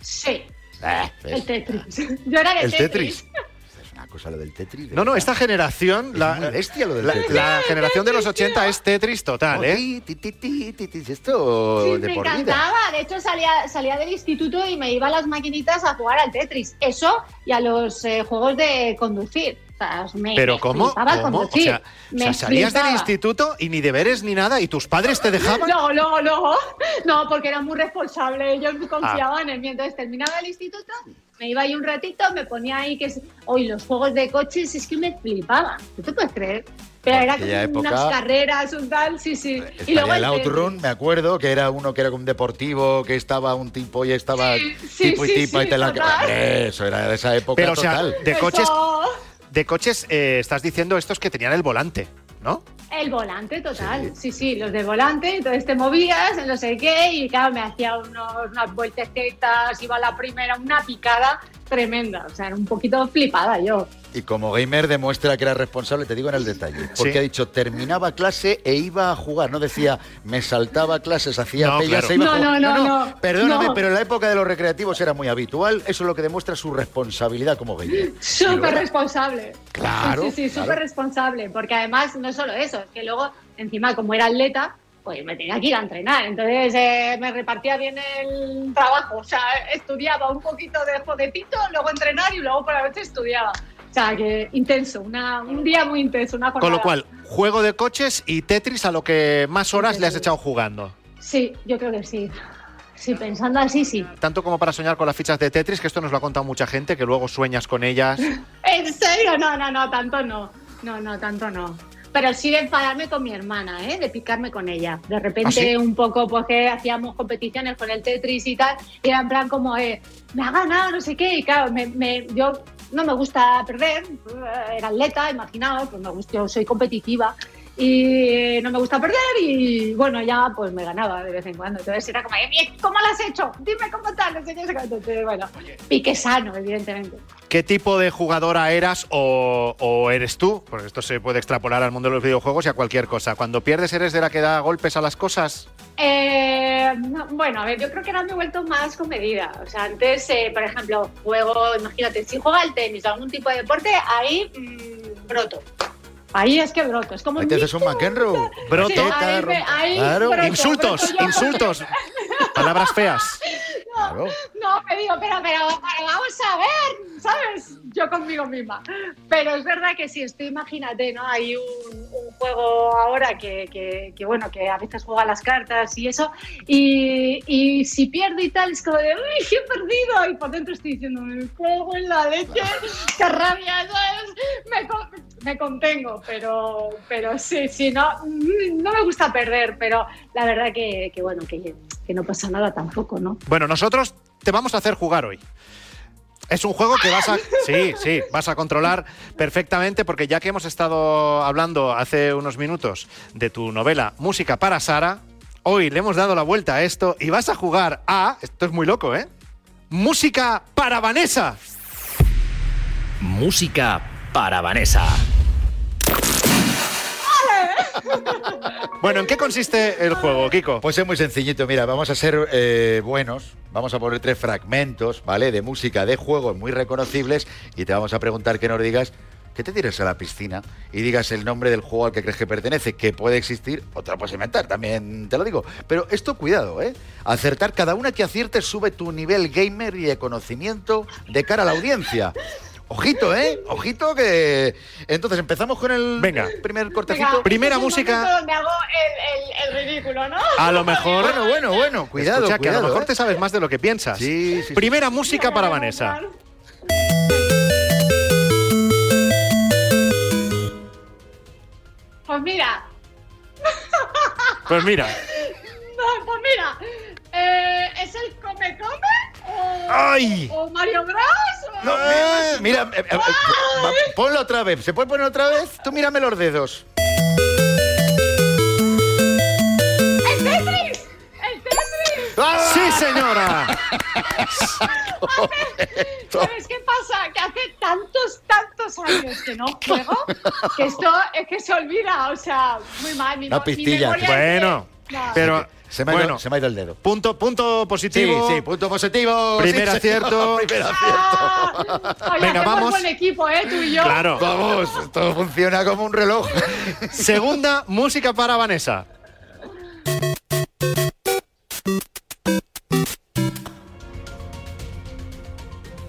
Sí, Ah, ¿ves? el Tetris. Yo era de El Tetris. Tetris. Es una cosa lo del Tetris. de No, no, esta generación, Es la, muy bestia lo del la- Tetris. la generación de los 80 es Tetris total, Oh, ¿eh? ti, ti, ti, ti, ti, ti, Esto Sí, de me por vida. encantaba. De hecho, salía, salía del instituto y me iba a las maquinitas a jugar al Tetris. Eso y a los eh, juegos de conducir. O sea, me, Pero me ¿cómo? ¿Cómo? O sea, o Me sea, salías del instituto y ni deberes ni nada y tus padres te dejaban. No, no, no. No, porque era muy responsable. Ellos Ah. confiaban en mí. Entonces terminaba el instituto, me iba ahí un ratito, me ponía ahí que. Hoy los juegos de coches es que me flipaban. ¿Tú te puedes creer? Pero era como aquella unas época- carreras, un tal, sí, sí. Y Estaría luego el. Outrun, me acuerdo, que era uno que era un deportivo, que estaba un tipo y estaba sí, tipo y sí, tipa y sí, te la... total. Eso era de esa época Pero, o sea, total. de coches, Eso- de coches eh, estás diciendo estos que tenían el volante, ¿no? El volante, total. Sí. sí, los de volante, entonces te movías, no sé qué, y claro, me hacía unos, unas vueltecitas, iba a la primera, una picada tremenda. O sea, era un poquito flipada yo. Y como gamer demuestra que era responsable, te digo en el detalle. Porque Sí. ha dicho, terminaba clase e iba a jugar. No decía, me saltaba clases, hacía No, pellas claro. e iba No, a jugar. no, no, no. Perdóname, No. pero en la época de los recreativos era muy habitual. Eso es lo que demuestra su responsabilidad como gamer. *laughs* Súper era. responsable. Claro, Sí, sí, sí, claro. súper responsable. Porque además, no solo eso, es que luego, encima, como era atleta, pues me tenía que ir a entrenar. Entonces eh, me repartía bien el trabajo. O sea, estudiaba un poquito de jodecito, luego entrenar y luego por la noche estudiaba. O sea, que intenso, una, un día muy intenso, una Con lo cual, juego de coches y Tetris a lo que más horas le has echado jugando. Sí, yo creo que sí. Sí, pensando así, sí. Tanto como para soñar con las fichas de Tetris, que esto nos lo ha contado mucha gente, que luego sueñas con ellas. *laughs* ¿En serio? No, no, no, tanto no. No, no, tanto no. Pero sí de enfadarme con mi hermana, ¿eh? de picarme con ella. De repente, ¿Ah, sí? un poco, porque hacíamos competiciones con el Tetris y tal, y era en plan como, eh, me ha ganado, no sé qué, y claro, me, me- yo no me gusta perder, era atleta, imaginaos, pues me gusta, yo soy competitiva, y no me gusta perder, y bueno, ya pues me ganaba de vez en cuando. Entonces era como, "Eh, ¿cómo lo has hecho? Dime cómo tal, no sé qué, no sé cuánto". Entonces, bueno, pique sano, evidentemente. ¿Qué tipo de jugadora eras o, o eres tú? Porque esto se puede extrapolar al mundo de los videojuegos y a cualquier cosa. Cuando pierdes, ¿eres de la que da golpes a las cosas? Eh, no, bueno, a ver, yo creo que ahora me he vuelto más comedida. O sea, antes, eh, por ejemplo, juego, imagínate, si juego al tenis o algún tipo de deporte, ahí mm, broto. Ahí es que broto. Es como Ahí te un haces un McEnroe. *laughs* Broto. Sí, ahí me- ahí Claro. broto, insultos, broto yo. insultos. *laughs* Palabras feas. Claro. No, me digo, pero, pero, pero vamos a ver, ¿sabes? Yo conmigo misma. Pero es verdad que si estoy, imagínate, ¿no? Hay un juego ahora que, que, que, bueno, que a veces juega las cartas y eso, y, y si pierdo y tal, es como de, uy, he perdido, y por dentro estoy diciendo, me juego en la leche, *laughs* qué rabia, ¿sabes? Me, con- me contengo, pero, pero sí, sí, no, mm, no me gusta perder, pero la verdad que, que bueno, que, que no pasa nada tampoco, ¿no? Bueno, nosotros te vamos a hacer jugar hoy. Es un juego que vas a. Sí, sí, vas a controlar perfectamente, porque ya que hemos estado hablando hace unos minutos de tu novela Música para Sara, hoy le hemos dado la vuelta a esto y vas a jugar a. Esto es muy loco, ¿eh? Música para Vanessa. Música para Vanessa. Bueno, ¿en qué consiste el juego, Kiko? Pues es muy sencillito, mira, vamos a ser eh, buenos, vamos a poner tres fragmentos, ¿vale? De música de juegos muy reconocibles y te vamos a preguntar que nos digas que te tires a la piscina y digas el nombre del juego al que crees que pertenece, que puede existir, o te lo puedes inventar, también te lo digo. Pero esto cuidado, ¿eh? Acertar, cada una que aciertes sube tu nivel gamer y de conocimiento de cara a la audiencia. Ojito, ¿eh? Ojito que... Entonces empezamos con el Venga. primer cortecito. Venga, Primera música. donde hago el, el- el ridículo, ¿no? A lo mejor. Bueno, bueno, bueno, cuidado, Escucha, que a lo mejor ¿eh? te sabes más de lo que piensas. Sí, sí, sí. Primera música para Vanessa. Pues mira, Pues mira. no, pues mira, eh, ¿es el Come Come? O, ¡Ay! ¿O Mario Bros? No, eh, mira, eh, eh, ponlo otra vez. ¿Se puede poner otra vez? Tú mírame los dedos. ¡El Tetris! ¡El Tetris! ¡Ah! ¡Sí, señora! ¿Sabes qué pasa? Que hace tantos, tantos años que no juego que esto es que se olvida. O sea, muy mal. Mi, mo- mi pistilla. Bueno, de- No. pero. Se me, ha bueno, ido, se me ha ido el dedo. punto, punto Sí, positivo. sí, punto positivo. Primer sí, acierto. *laughs* Primer acierto. Ah, Venga, vamos. buen equipo, ¿eh? Tú y yo. Claro. Vamos, todo funciona como un reloj. Segunda música para Vanessa.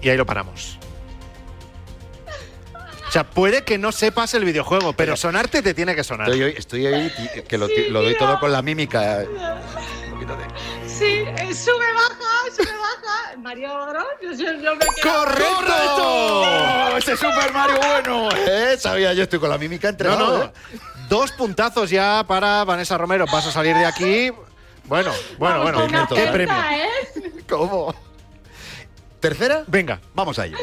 Y ahí lo paramos. O sea, puede que no sepas el videojuego, pero sonarte te tiene que sonar. Estoy, ahí, que lo, doy todo con la mímica. Un poquito de- Sí, eh, sube, baja, sube, baja. Mario Bros. Yo, yo, me quedo. ¡Correcto! ¡Oh, ¡Ese Super Mario bueno! ¿Eh? Sabía, yo estoy con la mímica No, entrenada. no. ¿eh? Dos puntazos ya para Vanessa Romero. Vas a salir de aquí. Bueno, bueno, Vamos bueno. ¿Qué premio? ¿eh? ¿Cómo? ¿Tercera? Venga. Vamos a ello.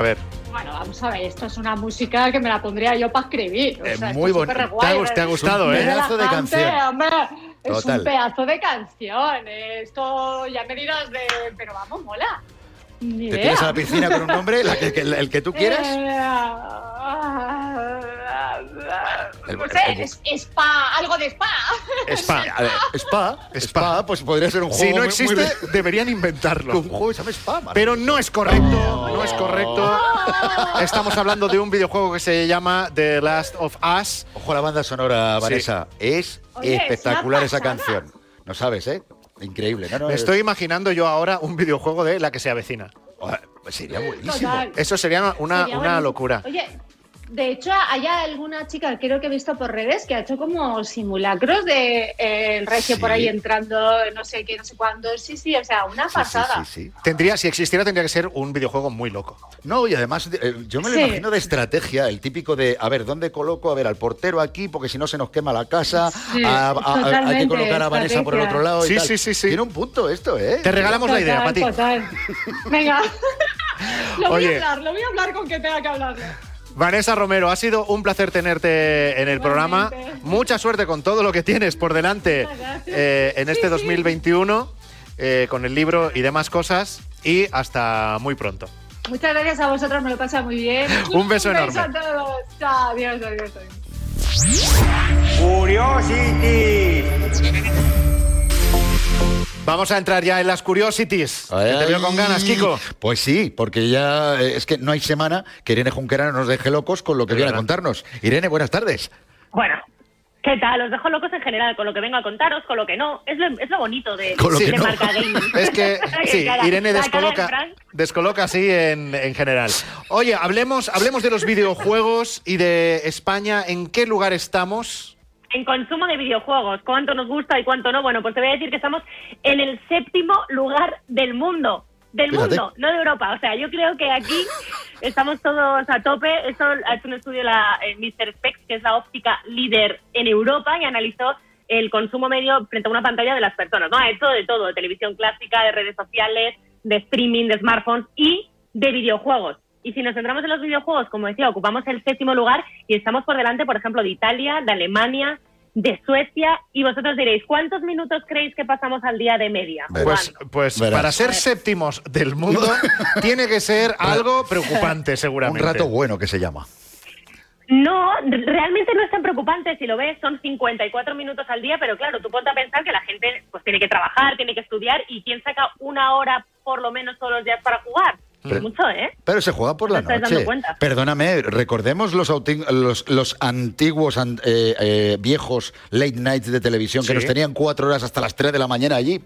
A ver. Bueno, vamos a ver, esto es una música que me la pondría yo para escribir. O Es muy superguay, Te ha gust- te ha es gustado, un ¿eh? Pedazo de canción. hombre, es Total. un pedazo de canción. Esto ya me dirás de. Pero vamos, mola. Ni ¿Te idea. tiras a la piscina con un nombre, la que- que- el que tú quieras? Eh, El- no el- sé, el- es, spa, algo de spa. Spa. A ver, *laughs* Spa, Spa, pues podría ser un juego Si no existe, muy- deberían inventarlo. un juego que se llama Spa. Pero no es correcto, no es correcto. *laughs* Estamos hablando de un videojuego que se llama The Last of Us. Ojo a la banda sonora, Sí. Vanessa. Es Oye, espectacular esa canción. No sabes, ¿eh? Increíble. No, no, Me es- estoy imaginando yo ahora un videojuego de la que se avecina. Sería buenísimo. Total. Eso sería una, Sería una locura. Oye, de hecho, hay alguna chica, creo que he visto por redes, que ha hecho como simulacros de eh, el regio Sí. por ahí entrando, no sé qué, no sé cuándo. Sí, sí, o sea, una Sí, pasada. sí, sí. Tendría, si existiera, tendría que ser un videojuego muy loco. No, y además eh, yo me lo Sí. imagino de estrategia, el típico de, a ver, ¿dónde coloco? A ver, al portero aquí, porque si no se nos quema la casa. Sí, a- a- a- hay que colocar a Vanessa por el otro lado. y Sí, tal. sí, sí, sí. Tiene un punto esto, ¿eh? Te regalamos la idea, Pati. Total. Venga. *laughs* lo voy Oye. a hablar, lo voy a hablar con que tenga que hablarlo. Vanessa Romero, ha sido un placer tenerte en el programa. Mucha suerte con todo lo que tienes por delante eh, en este Sí, sí. 2021, eh, con el libro y demás cosas. Y hasta muy pronto. Muchas gracias a vosotros, me lo pasa muy bien. *laughs* Un beso Un enorme. beso a todos. Chao, adiós, adiós. adiós. Vamos a entrar ya en las curiosities. que te veo con ganas, Kiko. Pues sí, porque ya eh, es que no hay semana que Irene Junquera no nos deje locos con lo que viene a contarnos. Irene, buenas tardes. Bueno, ¿qué tal? Os dejo locos en general, con lo que vengo a contaros, con lo que no. Es lo, es lo bonito de, Con lo de que no. Marca Gaming. *laughs* Es que, *laughs* sí, Cara- Irene de descoloca, descoloca así en, en general. Oye, hablemos, hablemos de los videojuegos y de España. ¿En qué lugar estamos? En consumo de videojuegos, cuánto nos gusta y cuánto no. Bueno, pues te voy a decir que estamos en el séptimo lugar del mundo. Del Fíjate. mundo, no de Europa. O sea, yo creo que aquí *laughs* estamos todos a tope. Esto ha hecho un estudio la eh, Mr. Specs, que es la óptica líder en Europa, y analizó el consumo medio frente a una pantalla de las personas. ¿no? Ha hecho de todo, de televisión clásica, de redes sociales, de streaming, de smartphones y de videojuegos. Y si nos centramos en los videojuegos, como decía, ocupamos el séptimo lugar y estamos por delante, por ejemplo, de Italia, de Alemania, de Suecia y vosotros diréis, ¿cuántos minutos creéis que pasamos al día de media? Pues, pues Verás. para ser séptimos del mundo *laughs* tiene que ser algo preocupante, Un seguramente. rato bueno que se llama. No, realmente no es tan preocupante. Si lo ves, son 54 minutos al día, pero claro, tú ponte a pensar que la gente pues tiene que trabajar, tiene que estudiar y quién saca una hora por lo menos todos los días para jugar. Pero- Es mucho, ¿eh? Pero se juega por No la dando noche. cuenta. Perdóname, recordemos los, los, los antiguos, an- eh, eh, viejos late nights de televisión que nos tenían cuatro horas hasta las 3 de la mañana allí.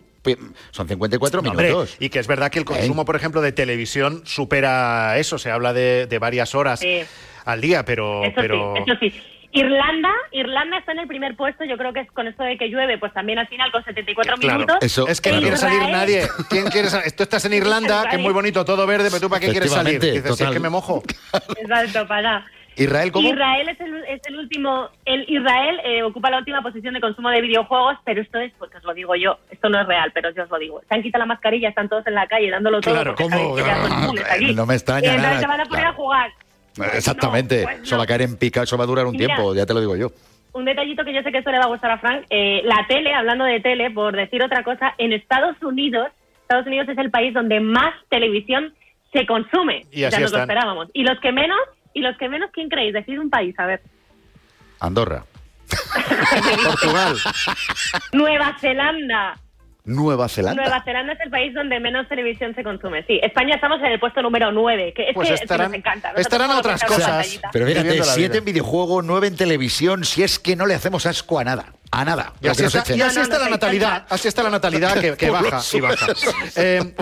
Son 54 No, hombre, minutos. y que es verdad que el consumo, por ejemplo, de televisión supera eso. Se habla de, de varias horas Sí. al día, pero. Eso pero... sí, eso sí. Irlanda, Irlanda está en el primer puesto, yo creo que es con esto de que llueve, pues también al final con 74 Claro, minutos. es que no quiere salir nadie. ¿Quién quiere salir? Tú estás en Irlanda, que es muy bonito, todo verde, pero tú para qué quieres salir? Dices, si es que me mojo. *laughs* Exacto, para. Israel, ¿cómo? Israel es el, es el último. El Israel eh, ocupa la última posición de consumo de videojuegos, pero esto es, porque os lo digo yo, esto no es real, pero yo os lo digo. Se han quitado la mascarilla, están todos en la calle dándolo todo. Claro, ¿cómo? inmunes aquí. No me extraña y entonces nada, se van a poner claro. a jugar. Exactamente. No, pues Eso va a caer en pica, eso va a durar un Mira. tiempo, ya te lo digo yo. Un detallito que yo sé que esto le va a gustar a Frank. eh, la tele, hablando de tele, por decir otra cosa, en Estados Unidos, Estados Unidos es el país donde más televisión se consume. Y así ya nos lo esperábamos. Y los que menos, y los que menos, ¿quién creéis? Decid un país, a ver. Andorra. *laughs* Portugal. Nueva Zelanda. Nueva Zelanda. Nueva Zelanda es el país donde menos televisión se consume. Sí, España estamos en el puesto número 9, que es Pues que, es que estarán- nos encanta. Nosotros estarán otras cosas. Pero fíjate, Viviendo la siete vida. en videojuego, nueve en televisión, si es que no le hacemos asco a nada. A nada. Y así está, y así está la natalidad, así está la natalidad que, *laughs* baja y baja. *laughs* Eh,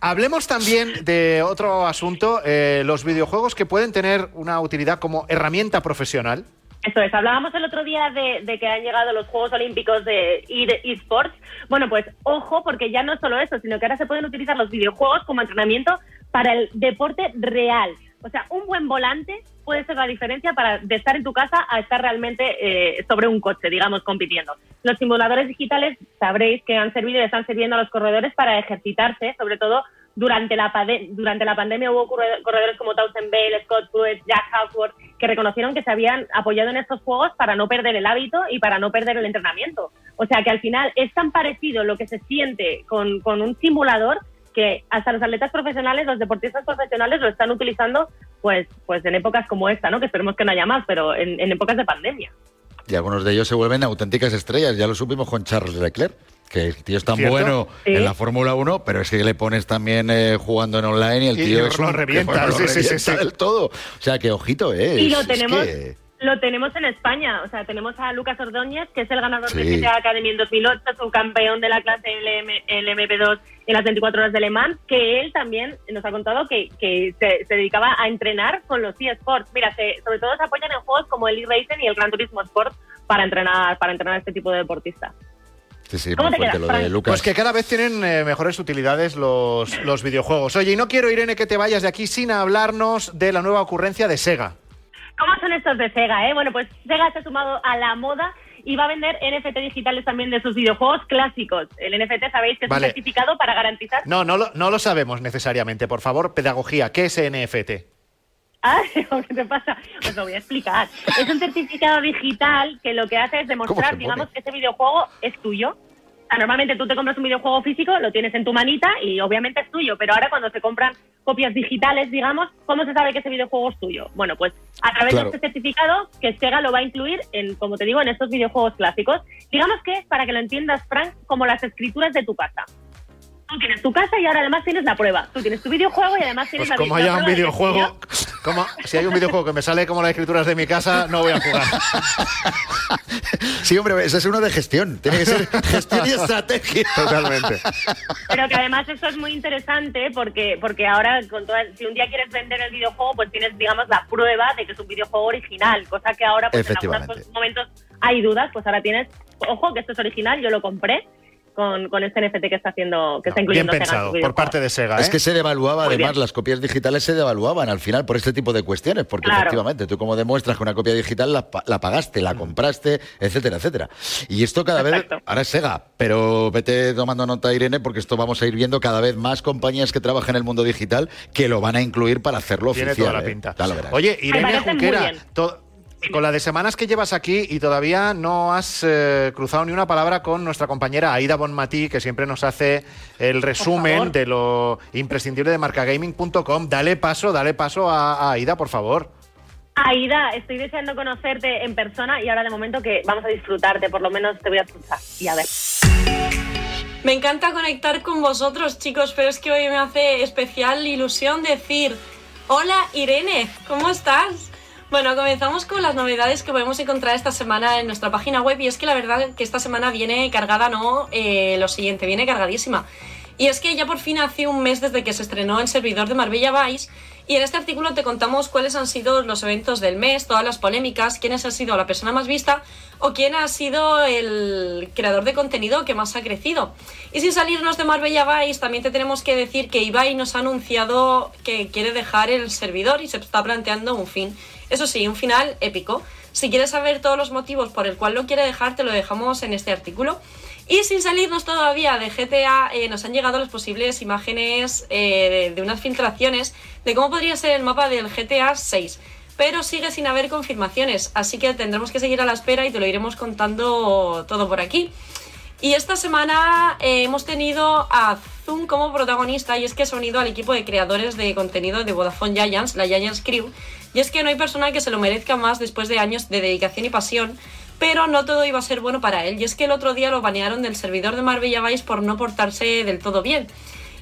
hablemos también de otro asunto, eh, los videojuegos que pueden tener una utilidad como herramienta profesional. Eso es, hablábamos el otro día de, que han llegado los Juegos Olímpicos de eSports. Bueno, pues ojo, porque ya no solo eso, sino que ahora se pueden utilizar los videojuegos como entrenamiento para el deporte real. O sea, un buen volante puede ser la diferencia para de estar en tu casa a estar realmente eh, sobre un coche, digamos, compitiendo. Los simuladores digitales sabréis que han servido y están sirviendo a los corredores para ejercitarse, sobre todo durante la, durante la pandemia hubo corre- corredores como Townsend Bale, Scott Pruitt, Jack Hawkworth, que reconocieron que se habían apoyado en estos juegos para no perder el hábito y para no perder el entrenamiento. O sea que al final es tan parecido lo que se siente con, con un simulador que hasta los atletas profesionales, los deportistas profesionales lo están utilizando pues, pues en épocas como esta, ¿no? que esperemos que no haya más, pero en, en épocas de pandemia. Y algunos de ellos se vuelven auténticas estrellas. Ya lo supimos con Charles Leclerc, que el tío es tan ¿Cierto? bueno Sí. en la Fórmula 1, pero es que le pones también eh, jugando en online y el tío y es lo un- revienta, *laughs* que, bueno, sí, sí, sí, revienta sí. del todo. O sea, que ojito, ¿eh? Y lo es tenemos, que- lo tenemos en España. O sea, tenemos a Lucas Ordóñez, que es el ganador Sí. de GTA Academy en 2008, subcampeón de la clase LM, LMP2 en las 24 horas de Le Mans, que él también nos ha contado que, que se, se dedicaba a entrenar con los eSports. Mira, se- sobre todo se apoyan en juegos como el e-Racing y el Gran Turismo Sport para entrenar, para entrenar a este tipo de deportistas. Sí, sí, ¿Cómo muy te fuerte quedas, lo de? Lucas. Pues que cada vez tienen eh, mejores utilidades los, los videojuegos. Oye, y no quiero, Irene, que te vayas de aquí sin hablarnos de la nueva ocurrencia de Sega. ¿Cómo son estos de Sega, eh? Bueno, pues Sega se ha sumado a la moda y va a vender NFT digitales también de sus videojuegos clásicos. El NFT sabéis que es Vale. un certificado para garantizar No, no lo, no lo sabemos necesariamente. Por favor, pedagogía. ¿Qué es NFT? Ah, *laughs* ¿qué te pasa? Os lo voy a explicar. Es un certificado digital que lo que hace es ¿Cómo demostrar, digamos, que ese videojuego es tuyo. Normalmente tú te compras un videojuego físico, lo tienes en tu manita y obviamente es tuyo, pero ahora cuando se compran copias digitales, digamos, ¿cómo se sabe que ese videojuego es tuyo? Bueno, pues a través Claro. de este certificado que Sega lo va a incluir en, como te digo, en estos videojuegos clásicos. Digamos que es, para que lo entiendas, Frank, como las escrituras de tu casa. Tú tienes tu casa y ahora además tienes la prueba. Tú tienes tu videojuego y además tienes Pues la como haya un videojuego, como, si hay un videojuego que me sale como las escrituras de mi casa, no voy a jugar. *laughs* Sí, hombre, ese es uno de gestión. Tiene que ser gestión y estrategia. Totalmente. Pero que además esto es muy interesante porque porque ahora con toda- si un día quieres vender el videojuego pues tienes digamos la prueba de que es un videojuego original, cosa que ahora pues en algunos momentos hay dudas, pues ahora tienes ojo que esto es original, yo lo compré con, con este NFT que está haciendo que está Bien incluyendo Sega en pensado por parte de Sega. ¿eh? Es que se devaluaba, Muy además, bien. las copias digitales se devaluaban al final por este tipo de cuestiones, porque Claro. efectivamente tú como demuestras que una copia digital la, pa- la pagaste, la compraste, etcétera, etcétera. Y esto cada vez, ahora es Sega, pero vete tomando nota, Irene, porque esto vamos a ir viendo cada vez más compañías que trabajan en el mundo digital que lo van a incluir para hacerlo Tiene oficial. toda la ¿eh? pinta. Oye, Irene parece muy Junquera, bien. to- con la de semanas que llevas aquí y todavía no has eh, cruzado ni una palabra con nuestra compañera Aida Bonmatí, que siempre nos hace el resumen de lo imprescindible de marcagaming.com. Dale paso, dale paso a, a Aida, por favor. Aida, estoy deseando conocerte en persona y ahora de momento que vamos a disfrutarte, por lo menos te voy a escuchar y a ver. Me encanta conectar con vosotros, chicos, pero es que hoy me hace especial ilusión decir, hola Irene, ¿cómo estás? Bueno, comenzamos con las novedades que podemos encontrar esta semana en nuestra página web y es que la verdad que esta semana viene cargada, no eh, lo siguiente, viene cargadísima. Y es que ya por fin hace un mes desde que se estrenó el servidor de Marbella Vice y en este artículo te contamos cuáles han sido los eventos del mes, todas las polémicas, quiénes ha sido la persona más vista o quién ha sido el creador de contenido que más ha crecido. Y sin salirnos de Marbella Vice, también te tenemos que decir que Ibai nos ha anunciado que quiere dejar el servidor y se está planteando un fin. Eso sí, un final épico. Si quieres saber todos los motivos por el cual lo quiere dejar, te lo dejamos en este artículo. Y sin salirnos todavía de GTA, eh, nos han llegado las posibles imágenes eh, de, unas filtraciones de cómo podría ser el mapa del GTA 6. Pero sigue sin haber confirmaciones, así que tendremos que seguir a la espera y te lo iremos contando todo por aquí. Y esta semana eh, hemos tenido a Zoom como protagonista y es que se ha unido al equipo de creadores de contenido de Vodafone Giants, la Giants Crew. Y es que no hay persona que se lo merezca más después de años de dedicación y pasión pero no todo iba a ser bueno para él. Y es que el otro día lo banearon del servidor de Marbella Vice por no portarse del todo bien.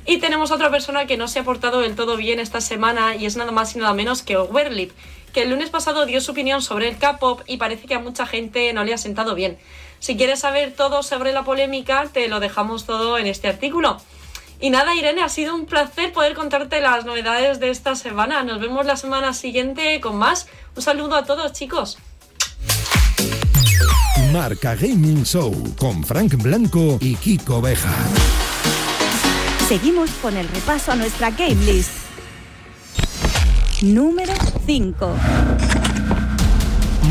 Y tenemos otra persona que no se ha portado del todo bien esta semana y es nada más y nada menos que Overlip, que el lunes pasado dio su opinión sobre el K-pop y parece que a mucha gente no le ha sentado bien. Si quieres saber todo sobre la polémica, te lo dejamos todo en este artículo. Y nada, Irene, ha sido un placer poder contarte las novedades de esta semana. Nos vemos la semana siguiente con más. Un saludo a todos, chicos. Marca Gaming Show con Frank Blanco y Kiko Beja. Seguimos con el repaso a nuestra game list. Número 5.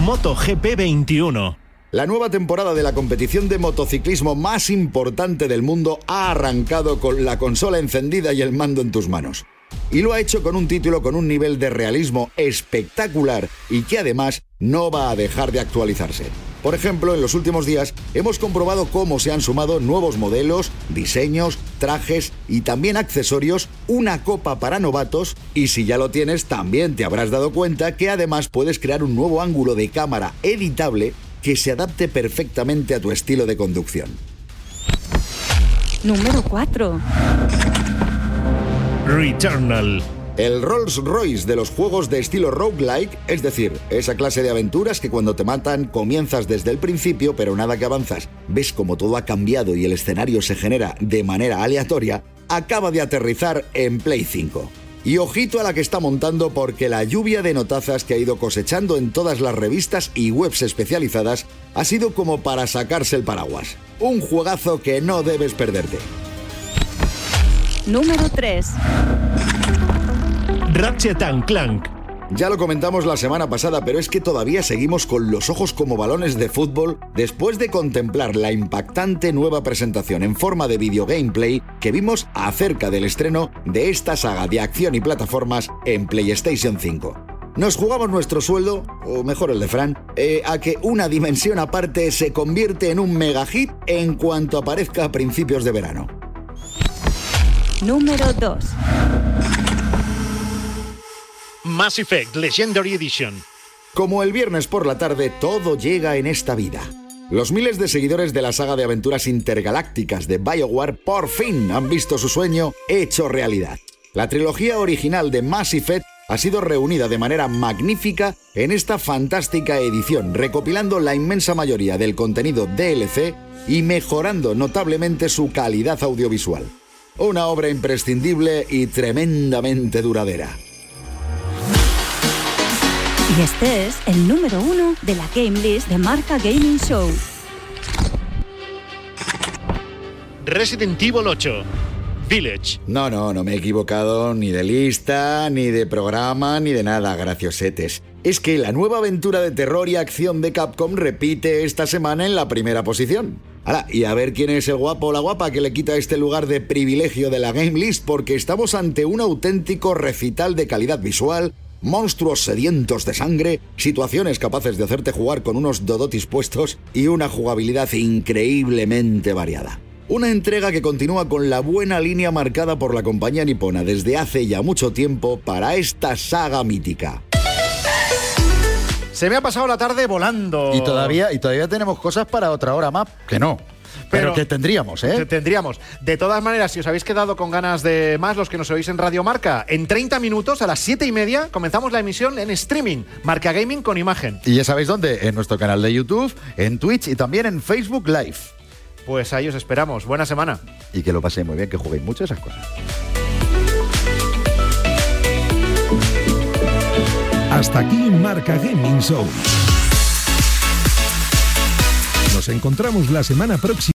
MotoGP 21. La nueva temporada de la competición de motociclismo más importante del mundo ha arrancado con la consola encendida y el mando en tus manos. Y lo ha hecho con un título con un nivel de realismo espectacular y que además no va a dejar de actualizarse. Por ejemplo, en los últimos días hemos comprobado cómo se han sumado nuevos modelos, diseños, trajes y también accesorios, una copa para novatos y si ya lo tienes también te habrás dado cuenta que además puedes crear un nuevo ángulo de cámara editable que se adapte perfectamente a tu estilo de conducción. Número 4. Returnal. El Rolls Royce de los juegos de estilo roguelike, es decir, esa clase de aventuras que cuando te matan comienzas desde el principio, pero nada que avanzas, ves como todo ha cambiado y el escenario se genera de manera aleatoria, acaba de aterrizar en Play 5. Y ojito a la que está montando porque la lluvia de notazas que ha ido cosechando en todas las revistas y webs especializadas ha sido como para sacarse el paraguas. Un juegazo que no debes perderte. Número 3. Ratchet and Clank. Ya lo comentamos la semana pasada, pero es que todavía seguimos con los ojos como balones de fútbol después de contemplar la impactante nueva presentación en forma de video gameplay que vimos acerca del estreno de esta saga de acción y plataformas en PlayStation 5. Nos jugamos nuestro sueldo, o mejor el de Fran, eh, a que una dimensión aparte se convierte en un mega hit en cuanto aparezca a principios de verano. Número 2. Mass Effect Legendary Edition. Como el viernes por la tarde, todo llega en esta vida. Los miles de seguidores de la saga de aventuras intergalácticas de BioWare por fin han visto su sueño hecho realidad. La trilogía original de Mass Effect ha sido reunida de manera magnífica en esta fantástica edición, recopilando la inmensa mayoría del contenido DLC y mejorando notablemente su calidad audiovisual. Una obra imprescindible y tremendamente duradera. Y este es el número 1 de la game list de Marca Gaming Show. Resident Evil 8. Village. No, no, no me he equivocado ni de lista, ni de programa, ni de nada, graciosetes. Es que la nueva aventura de terror y acción de Capcom repite esta semana en la primera posición. Ahora, y a ver quién es el guapo o la guapa que le quita este lugar de privilegio de la Game List, porque estamos ante un auténtico recital de calidad visual, monstruos sedientos de sangre, situaciones capaces de hacerte jugar con unos dodotis puestos y una jugabilidad increíblemente variada. Una entrega que continúa con la buena línea marcada por la compañía nipona desde hace ya mucho tiempo para esta saga mítica. Se me ha pasado la tarde volando. Y todavía, y todavía tenemos cosas para otra hora más, que no. Pero, que tendríamos, ¿eh? Tendríamos. De todas maneras, si os habéis quedado con ganas de más, los que nos oís en Radio Marca, en 30 minutos, a las 7 y media, comenzamos la emisión en streaming, Marca Gaming con imagen. Y ya sabéis dónde, en nuestro canal de YouTube, en Twitch y también en Facebook Live. Pues ahí os esperamos. Buena semana. Y que lo paséis muy bien, que juguéis mucho esas cosas. Hasta aquí Marca Gaming Show. Nos encontramos la semana próxima.